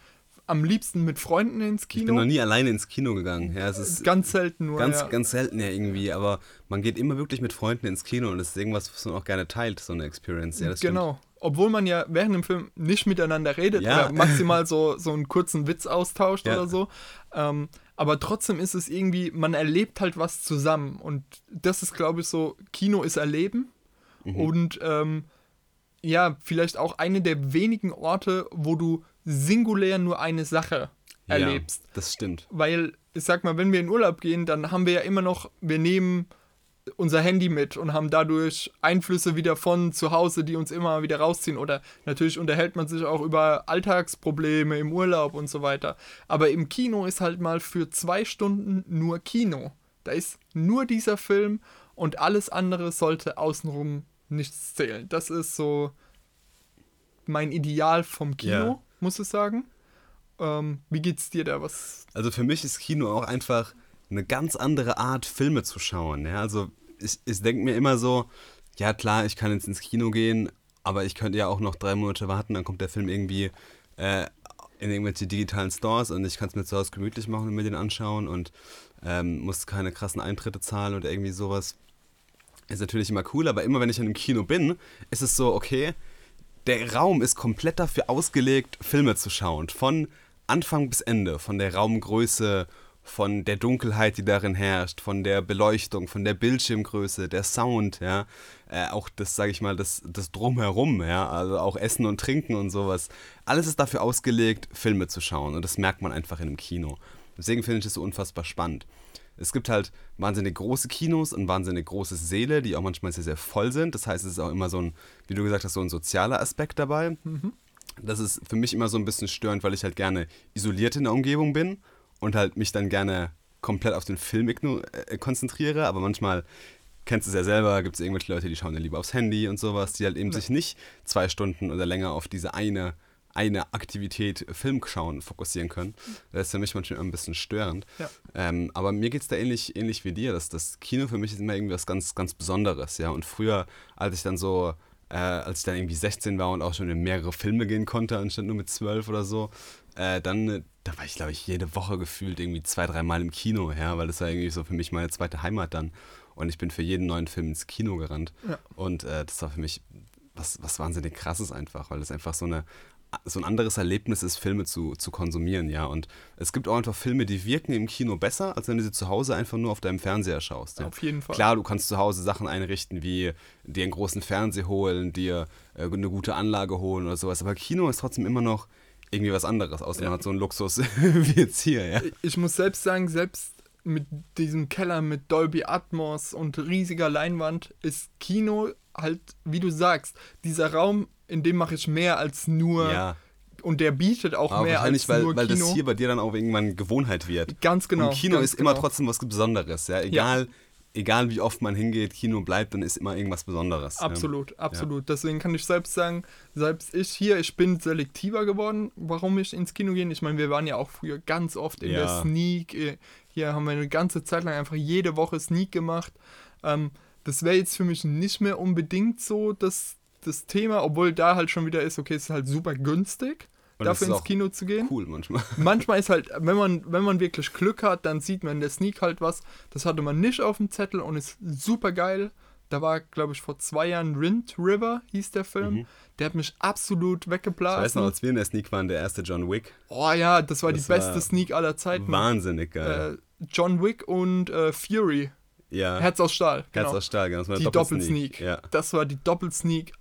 am liebsten mit Freunden ins Kino. Ich bin noch nie alleine ins Kino gegangen. Ja, es ist ganz selten nur. Ganz, ja. ganz selten ja irgendwie, aber man geht immer wirklich mit Freunden ins Kino und das ist irgendwas, was man auch gerne teilt, so eine Experience. Ja, genau. Stimmt. Obwohl man ja während dem Film nicht miteinander redet ja. oder maximal so, so einen kurzen Witz austauscht ja. oder so. Ähm, aber trotzdem ist es irgendwie, man erlebt halt was zusammen. Und das ist, glaube ich, so, Kino ist Erleben. Mhm. Und ähm, ja, vielleicht auch eine der wenigen Orte, wo du singulär nur eine Sache erlebst. Ja, das stimmt. Weil, ich sag mal, wenn wir in Urlaub gehen, dann haben wir ja immer noch, wir nehmen unser Handy mit und haben dadurch Einflüsse wieder von zu Hause, die uns immer wieder rausziehen. Oder natürlich unterhält man sich auch über Alltagsprobleme im Urlaub und so weiter. Aber im Kino ist halt mal für zwei Stunden nur Kino. Da ist nur dieser Film und alles andere sollte außenrum nichts zählen. Das ist so mein Ideal vom Kino. Ja muss ich sagen. Ähm, wie geht's dir da? Was? Also für mich ist Kino auch einfach eine ganz andere Art, Filme zu schauen. Ja? Also ich, ich denke mir immer so, ja klar, ich kann jetzt ins Kino gehen, aber ich könnte ja auch noch drei Monate warten, dann kommt der Film irgendwie äh, in irgendwelche digitalen Stores und ich kann es mir zu Hause gemütlich machen und mir den anschauen und ähm, muss keine krassen Eintritte zahlen oder irgendwie sowas. Ist natürlich immer cool, aber immer wenn ich in einem Kino bin, ist es so, okay, der Raum ist komplett dafür ausgelegt, Filme zu schauen. Von Anfang bis Ende, von der Raumgröße, von der Dunkelheit, die darin herrscht, von der Beleuchtung, von der Bildschirmgröße, der Sound, ja, äh, auch das, sage ich mal, das, das Drumherum, ja, also auch Essen und Trinken und sowas. Alles ist dafür ausgelegt, Filme zu schauen und das merkt man einfach in einem Kino. Deswegen finde ich es so unfassbar spannend es gibt halt wahnsinnig große Kinos und wahnsinnig große Säle, die auch manchmal sehr, sehr voll sind. Das heißt, es ist auch immer so ein, wie du gesagt hast, so ein sozialer Aspekt dabei. Mhm. Das ist für mich immer so ein bisschen störend, weil ich halt gerne isoliert in der Umgebung bin und halt mich dann gerne komplett auf den Film äh, konzentriere. Aber manchmal kennst du es ja selber, gibt es irgendwelche Leute, die schauen dann lieber aufs Handy und sowas, die halt eben ja. sich nicht zwei Stunden oder länger auf diese eine eine Aktivität Film schauen fokussieren können. Das ist für mich manchmal ein bisschen störend. Ja. Ähm, aber mir geht es da ähnlich, ähnlich wie dir. Dass das Kino für mich ist immer irgendwie was ganz, ganz Besonderes. Ja? Und früher, als ich dann so, äh, als ich dann irgendwie 16 war und auch schon in mehrere Filme gehen konnte, anstatt nur mit 12 oder so, äh, dann, da war ich, glaube ich, jede Woche gefühlt irgendwie zwei, dreimal im Kino, ja, weil das war irgendwie so für mich meine zweite Heimat dann. Und ich bin für jeden neuen Film ins Kino gerannt. Ja. Und äh, das war für mich was, was wahnsinnig krasses einfach, weil es einfach so eine so ein anderes Erlebnis ist, Filme zu, zu konsumieren, ja. Und es gibt auch einfach Filme, die wirken im Kino besser, als wenn du sie zu Hause einfach nur auf deinem Fernseher schaust. Ja. Auf jeden Fall. Klar, du kannst zu Hause Sachen einrichten, wie dir einen großen Fernseher holen, dir äh, eine gute Anlage holen oder sowas. Aber Kino ist trotzdem immer noch irgendwie was anderes, außer man hat so einen Luxus wie jetzt hier, ja. Ich muss selbst sagen, selbst mit diesem Keller mit Dolby Atmos und riesiger Leinwand ist Kino halt, wie du sagst, dieser Raum, in dem mache ich mehr als nur. Ja. Und der bietet auch Aber mehr als weil, nur weil Kino. das hier bei dir dann auch irgendwann Gewohnheit wird. ganz genau. Und Kino ist immer genau. trotzdem was Besonderes, ja. Egal, egal wie oft man hingeht, Kino bleibt, dann ist immer irgendwas Besonderes. ja. Absolut, absolut. Deswegen kann ich selbst sagen, selbst ich hier, ich bin selektiver geworden, warum ich ins Kino gehe. Ich meine, wir waren ja auch früher ganz oft in der Ja. Sneak. Hier haben wir eine ganze Zeit lang einfach jede Woche Sneak gemacht. Ähm, das wäre jetzt für mich nicht mehr unbedingt so das, das Thema, obwohl da halt schon wieder ist, okay, es ist halt super günstig, Und dafür ins Kino zu gehen. Cool manchmal. Manchmal ist halt, wenn man, wenn man wirklich Glück hat, dann sieht man in der Sneak halt was. Das hatte man nicht auf dem Zettel und ist super geil. Da war, glaube ich, vor zwei Jahren Rind River, hieß der Film. Der hat mich absolut Mhm. Ich weiß weggeblasen. noch, als wir in der Sneak waren, der erste John Wick. oh ja, das war Das die beste war Sneak aller Zeiten. Wahnsinnig geil. Äh, John Wick und äh, Fury. ja. Herz aus Stahl. Herz Genau. aus Stahl, genau. Das war die Doppelsneak. Doppelsneak. Ja. Das war die Doppelsneak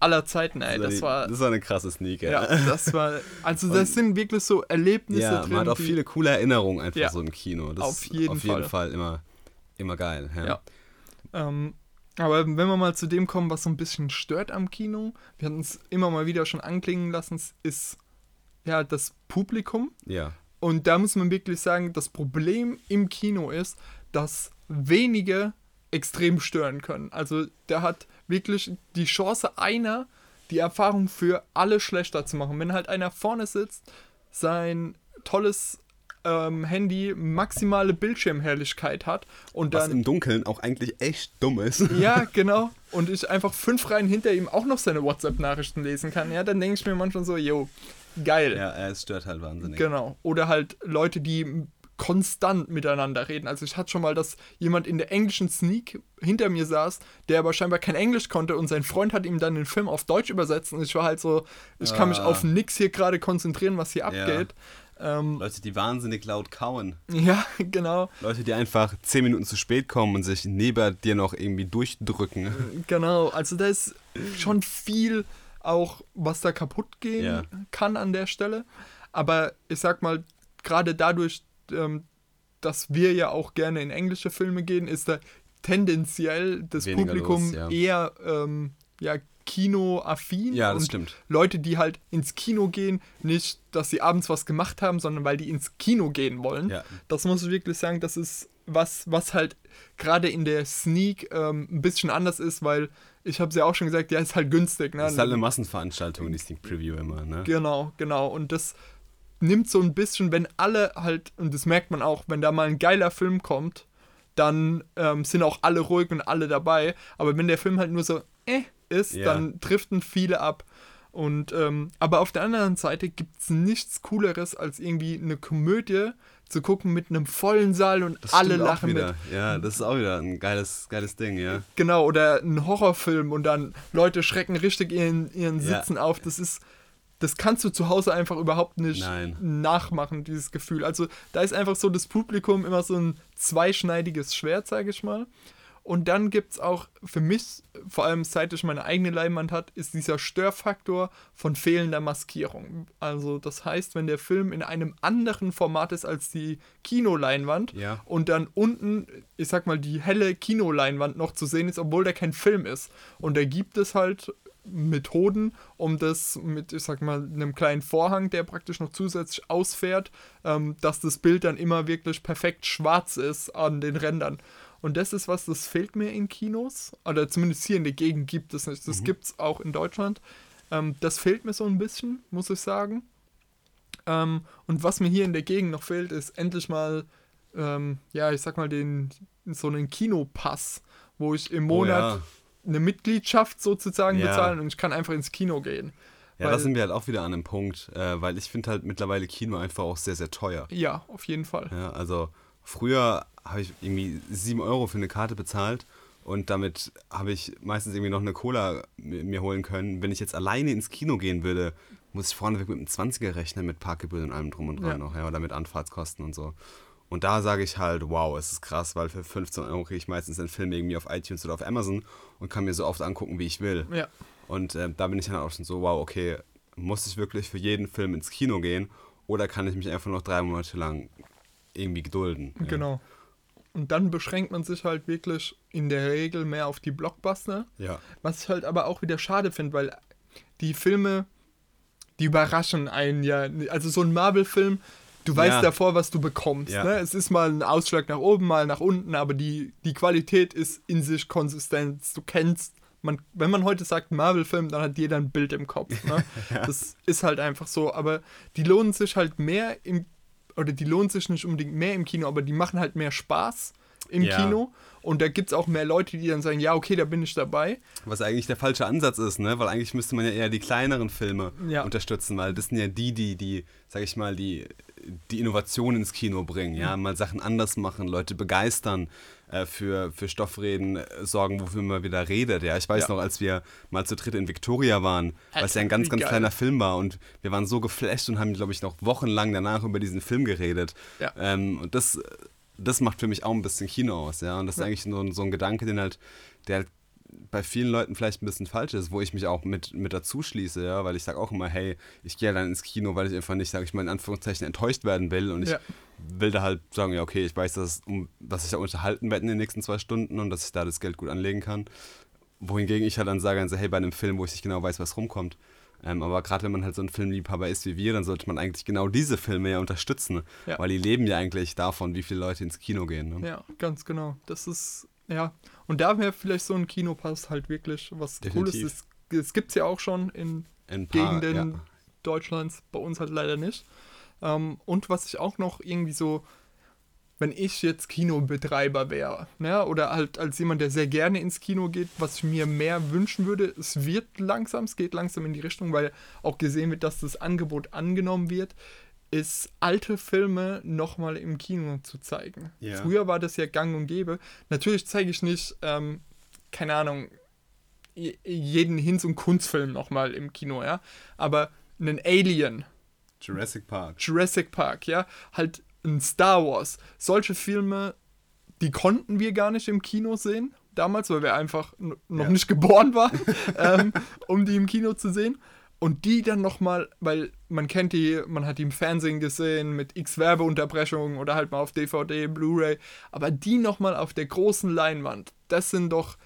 aller Zeiten, ey. Das war. das war eine krasse Sneak, ja. Ja, das war. Also, das sind wirklich so Erlebnisse Ja, drin. man hat auch viele coole Erinnerungen einfach Ja. so im Kino. Das Auf jeden auf jeden Fall. Fall immer, immer geil. Ja. Ja. Ähm, aber wenn wir mal zu dem kommen, was so ein bisschen stört am Kino, wir hatten es immer mal wieder schon anklingen lassen, ist ja das Publikum. ja. Und da muss man wirklich sagen, das Problem im Kino ist, dass wenige extrem stören können. Also der hat wirklich die Chance, einer die Erfahrung für alle schlechter zu machen. Wenn halt einer vorne sitzt, sein tolles ähm, Handy maximale Bildschirmhelligkeit hat und Was dann im Dunkeln auch eigentlich echt dumm ist. ja, genau. Und ich einfach fünf Reihen hinter ihm auch noch seine WhatsApp-Nachrichten lesen kann. Ja, dann denke ich mir manchmal so, yo, geil. Ja, es stört halt wahnsinnig. Genau. Oder halt Leute, die konstant miteinander reden. Also ich hatte schon mal, dass jemand in der englischen Sneak hinter mir saß, der aber scheinbar kein Englisch konnte und sein Freund hat ihm dann den Film auf Deutsch übersetzt und ich war halt so, ich kann mich Ah. auf nix hier gerade konzentrieren, was hier Ja. abgeht. Ähm, Leute, die wahnsinnig laut kauen. ja, genau. Leute, die einfach zehn Minuten zu spät kommen und sich neben dir noch irgendwie durchdrücken. Genau, also da ist schon viel auch, was da kaputt gehen Ja. kann an der Stelle. Aber ich sag mal, gerade dadurch, ähm, dass wir ja auch gerne in englische Filme gehen, ist da tendenziell das Weniger Publikum los, ja. eher ähm, ja, kinoaffin. Ja, das und stimmt. Leute, die halt ins Kino gehen, nicht, dass sie abends was gemacht haben, sondern weil die ins Kino gehen wollen. Ja. Das muss ich wirklich sagen, das ist was, was halt gerade in der Sneak ähm, ein bisschen anders ist, weil ich habe es ja auch schon gesagt, ja, ist halt günstig. Ne? Das ist halt eine Massenveranstaltung, die Sneak Preview immer, ne? Genau, genau. Und das nimmt so ein bisschen, wenn alle halt, und das merkt man auch, wenn da mal ein geiler Film kommt, dann ähm, sind auch alle ruhig und alle dabei. Aber wenn der Film halt nur so äh ist, Ja. dann driften viele ab. Und ähm, aber auf der anderen Seite gibt es nichts Cooleres, als irgendwie eine Komödie zu gucken mit einem vollen Saal und Das alle lachen mit. Ja, das ist auch wieder ein geiles, geiles Ding, ja. Genau, oder ein Horrorfilm und dann Leute schrecken richtig ihren, ihren Ja. Sitzen auf. Das ist, das kannst du zu Hause einfach überhaupt nicht Nein. nachmachen, dieses Gefühl. Also da ist einfach so das Publikum immer so ein zweischneidiges Schwert, sage ich mal. Und dann gibt es auch für mich, vor allem seit ich meine eigene Leinwand hat, ist dieser Störfaktor von fehlender Maskierung. Also das heißt, wenn der Film in einem anderen Format ist als die Kinoleinwand Ja. und dann unten, ich sag mal, die helle Kinoleinwand noch zu sehen ist, obwohl da kein Film ist. Und da gibt es halt Methoden, um das mit, ich sag mal, einem kleinen Vorhang, der praktisch noch zusätzlich ausfährt, ähm, dass das Bild dann immer wirklich perfekt schwarz ist an den Rändern. Und das ist was, das fehlt mir in Kinos. Oder zumindest hier in der Gegend gibt es nicht. Das gibt es auch in Deutschland. Ähm, das fehlt mir so ein bisschen, muss ich sagen. Ähm, und was mir hier in der Gegend noch fehlt, ist endlich mal, ähm, ja, ich sag mal, den, so einen Kinopass, wo ich im Monat eine Mitgliedschaft sozusagen Ja. bezahlen und ich kann einfach ins Kino gehen. Ja, da sind wir halt auch wieder an einem Punkt, äh, weil ich finde halt mittlerweile Kino einfach auch sehr, sehr teuer. Ja, auf jeden Fall. Ja, also früher habe ich irgendwie 7 Euro für eine Karte bezahlt und damit habe ich meistens irgendwie noch eine Cola mi- mir holen können. Wenn ich jetzt alleine ins Kino gehen würde, muss ich vorneweg mit einem 20er rechnen, mit Parkgebühren und allem drum und dran Ja. noch, ja, oder mit Anfahrtskosten und so. Und da sage ich halt, wow, es ist krass, weil für 15 Euro kriege ich meistens den Film irgendwie auf iTunes oder auf Amazon und kann mir so oft angucken, wie ich will. Ja. Und äh, da bin ich dann auch schon so, wow, okay, muss ich wirklich für jeden Film ins Kino gehen oder kann ich mich einfach noch drei Monate lang irgendwie gedulden? Ja. Genau. Und dann beschränkt man sich halt wirklich in der Regel mehr auf die Blockbuster. Ja. Was ich halt aber auch wieder schade finde, weil die Filme, die überraschen einen ja. Also so ein Marvel-Film, du weißt Ja. davor, was du bekommst. Ja. Ne? Es ist mal ein Ausschlag nach oben, mal nach unten, aber die, die Qualität ist in sich konsistent. Du kennst, man, wenn man heute sagt Marvel-Film, dann hat jeder ein Bild im Kopf. Ne? Das ist halt einfach so. Aber die lohnen sich halt mehr im, oder die lohnen sich nicht unbedingt mehr im Kino, aber die machen halt mehr Spaß im Ja. Kino. Und da gibt es auch mehr Leute, die dann sagen, ja, okay, da bin ich dabei. Was eigentlich der falsche Ansatz ist, ne? Weil eigentlich müsste man ja eher die kleineren Filme Ja. unterstützen, weil das sind ja die, die, die, sag ich mal, die, die Innovation ins Kino bringen, ja, mal Sachen anders machen, Leute begeistern, äh, für, für Stoffreden äh, sorgen, wofür man wieder redet, ja. Ich weiß Ja. noch, als wir mal zu dritt in Victoria waren, was ja ein Alter, ganz, ganz geil. kleiner Film war und wir waren so geflasht und haben, glaube ich, noch wochenlang danach über diesen Film geredet. Ja. Ähm, und das, das macht für mich auch ein bisschen Kino aus, ja. Und das ist Ja. eigentlich so, ein- so ein Gedanke, den halt, der halt bei vielen Leuten vielleicht ein bisschen falsch ist, wo ich mich auch mit, mit dazu schließe, ja, weil ich sage auch immer, hey, ich gehe dann ins Kino, weil ich einfach nicht, sage ich mal, in Anführungszeichen enttäuscht werden will und ich Ja. will da halt sagen, ja, okay, ich weiß, dass, um, dass ich da unterhalten werde in den nächsten zwei Stunden und dass ich da das Geld gut anlegen kann. Wohingegen ich halt dann sage, also, hey, bei einem Film, wo ich nicht genau weiß, was rumkommt. Ähm, aber gerade wenn man halt so ein Filmliebhaber ist wie wir, dann sollte man eigentlich genau diese Filme ja unterstützen, Ja. weil die leben ja eigentlich davon, wie viele Leute ins Kino gehen. Ne? Ja, ganz genau. Das ist, ja. Und da wäre vielleicht so ein Kinopass halt wirklich was Cooles. Definitiv. Das, das gibt es ja auch schon in Ein paar, Gegenden ja. Deutschlands, bei uns halt leider nicht. Ähm, und was ich auch noch irgendwie so, wenn ich jetzt Kinobetreiber wäre, ne, oder halt als jemand, der sehr gerne ins Kino geht, was ich mir mehr wünschen würde, es wird langsam, es geht langsam in die Richtung, weil auch gesehen wird, dass das Angebot angenommen wird, ist alte Filme nochmal im Kino zu zeigen. Ja. Früher war das ja gang und gäbe. Natürlich zeige ich nicht, ähm, keine Ahnung, jeden Hinz- und Kunstfilm nochmal im Kino, ja. Aber einen Alien, Jurassic Park. Jurassic Park, ja, halt ein Star Wars. Solche Filme, die konnten wir gar nicht im Kino sehen, damals, weil wir einfach noch Ja. nicht geboren waren, ähm, um die im Kino zu sehen. Und die dann nochmal, weil man kennt die, man hat die im Fernsehen gesehen mit x Werbeunterbrechungen oder halt mal auf DVD, Blu-ray, aber die nochmal auf der großen Leinwand, das sind doch,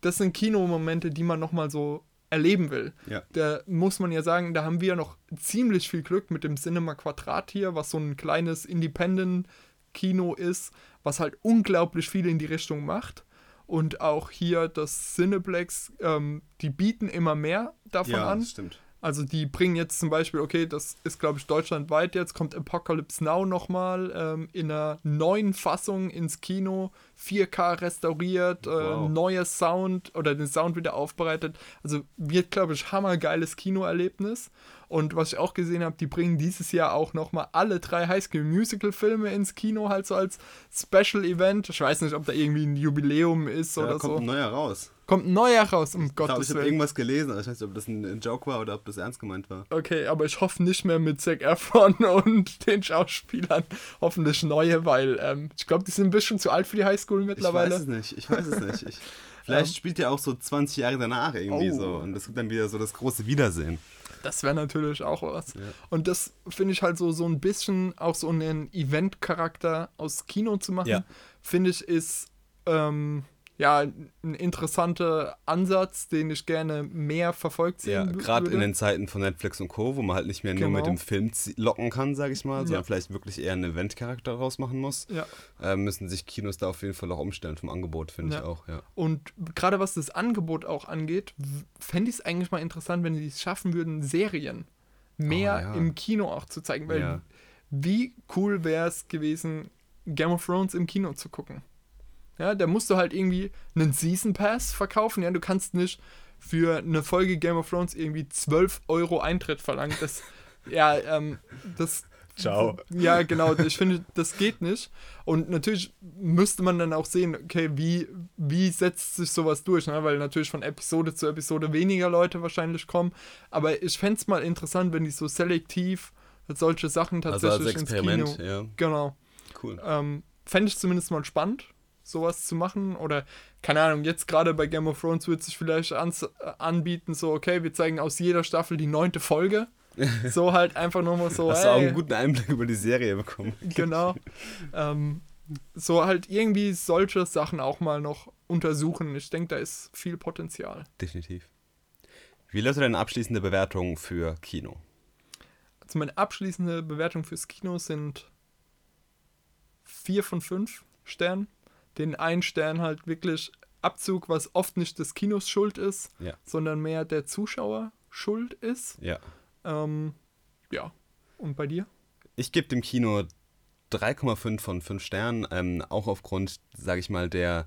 das sind Kinomomente, die man nochmal so erleben will. Ja. Da muss man ja sagen, da haben wir noch ziemlich viel Glück mit dem Cinema Quadrat hier, was so ein kleines Independent-Kino ist, was halt unglaublich viel in die Richtung macht. Und auch hier das Cineplex, ähm, die bieten immer mehr davon Ja, an. stimmt. Also die bringen jetzt zum Beispiel, okay, das ist glaube ich deutschlandweit jetzt, kommt Apocalypse Now nochmal ähm, in einer neuen Fassung ins Kino, 4K restauriert, Wow. äh, neuer Sound oder den Sound wieder aufbereitet. Also wird glaube ich hammergeiles Kinoerlebnis. Und was ich auch gesehen habe, die bringen dieses Jahr auch nochmal alle drei Highschool Musical Filme ins Kino, halt so als Special Event. Ich weiß nicht, ob da irgendwie ein Jubiläum ist Ja, oder da kommt so. ein neuer raus. Kommt ein neuer raus, um Ich glaube, Gottes ich habe Willen. irgendwas gelesen, aber ich weiß nicht, ob das ein, ein Joke war oder ob das ernst gemeint war. Okay, aber ich hoffe nicht mehr mit Zac Efron und den Schauspielern. Hoffentlich neue, weil ähm, ich glaube, die sind ein bisschen zu alt für die Highschool Ich mittlerweile. weiß es nicht, ich weiß es nicht. Ich, vielleicht spielt ja auch so 20 Jahre danach irgendwie Oh. so und das gibt dann wieder so das große Wiedersehen. Das wäre natürlich auch was. Ja. Und das finde ich halt so, so ein bisschen auch so einen Event-Charakter aus Kino zu machen, Ja. finde ich, ist ähm, ja ein interessanter Ansatz, den ich gerne mehr verfolgt Ja, sehen wü- gerade in den Zeiten von Netflix und Co., wo man halt nicht mehr nur mit Genau. dem Film locken kann, sage ich mal, sondern Ja. vielleicht wirklich eher einen Event-Charakter draus machen muss, Ja. äh, müssen sich Kinos da auf jeden Fall auch umstellen vom Angebot, finde ich Ja. auch, ja. Und gerade was das Angebot auch angeht, fände ich es eigentlich mal interessant, wenn sie es schaffen würden, Serien mehr Oh, ja. im Kino auch zu zeigen. Weil Ja. wie cool wäre es gewesen, Game of Thrones im Kino zu gucken. Ja, da musst du halt irgendwie einen Season Pass verkaufen. Ja, du kannst nicht für eine Folge Game of Thrones irgendwie 12 Euro Eintritt verlangen. Das, ja, ähm, das Ciao. Ja, genau. Ich finde, das geht nicht. Und natürlich müsste man dann auch sehen, okay, wie, wie setzt sich sowas durch, ne? weil natürlich von Episode zu Episode weniger Leute wahrscheinlich kommen. Aber ich fände es mal interessant, wenn die so selektiv solche Sachen Also tatsächlich als ins Experiment, Kino. ja. Genau. Cool. Ähm, Fände ich zumindest mal spannend, sowas zu machen. Oder, keine Ahnung, jetzt gerade bei Game of Thrones wird sich vielleicht äh, anbieten, so, okay, wir zeigen aus jeder Staffel die neunte Folge. so halt einfach nochmal so, Hast du auch einen guten Einblick über die Serie bekommen? genau. ähm, so halt irgendwie solche Sachen auch mal noch untersuchen. Ich denke, da ist viel Potenzial. Definitiv. Wie lautet deine abschließende Bewertung für Kino? Also meine abschließende Bewertung fürs Kino sind vier von fünf Sternen. Den einen Stern halt wirklich Abzug, was oft nicht des Kinos Schuld ist, Ja. sondern mehr der Zuschauer Schuld ist. Ja. Ähm, ja. Und bei dir? Ich gebe dem Kino 3,5 von 5 Sternen, ähm, auch aufgrund, sage ich mal, der,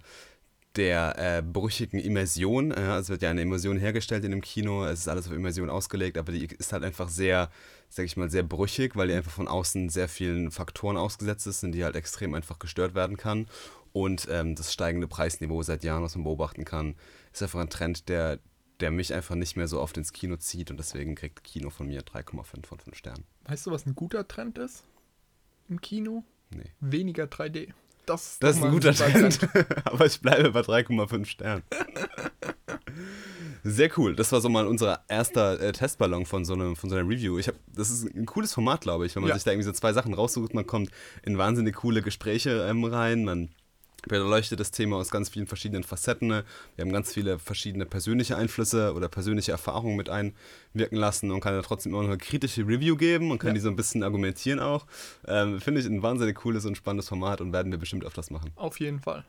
der äh, brüchigen Immersion. Äh, es wird ja eine Immersion hergestellt in dem Kino, es ist alles auf Immersion ausgelegt, aber die ist halt einfach sehr, sage ich mal, sehr brüchig, weil die einfach von außen sehr vielen Faktoren ausgesetzt ist, in die halt extrem einfach gestört werden kann. Und ähm, das steigende Preisniveau seit Jahren, was man beobachten kann, ist einfach ein Trend, der, der mich einfach nicht mehr so oft ins Kino zieht und deswegen kriegt Kino von mir 3,5 von 5 Sternen. Weißt du, was ein guter Trend ist? Im Kino? Nee. Weniger 3D. Das, Das ist ein guter super Trend, aber ich bleibe bei 3,5 Sternen. Sehr cool. Das war so mal unser erster äh, Testballon von so, einem, von so einer Review. Ich hab, das ist ein cooles Format, glaube ich, wenn man Ja. sich da irgendwie so zwei Sachen raussucht. Man kommt in wahnsinnig coole Gespräche ähm, rein. Man beleuchtet das Thema aus ganz vielen verschiedenen Facetten. Wir haben ganz viele verschiedene persönliche Einflüsse oder persönliche Erfahrungen mit einwirken lassen und kann ja trotzdem immer noch eine kritische Review geben und kann Ja. die so ein bisschen argumentieren auch. Ähm, Finde ich ein wahnsinnig cooles und spannendes Format und werden wir bestimmt öfters machen. Auf jeden Fall.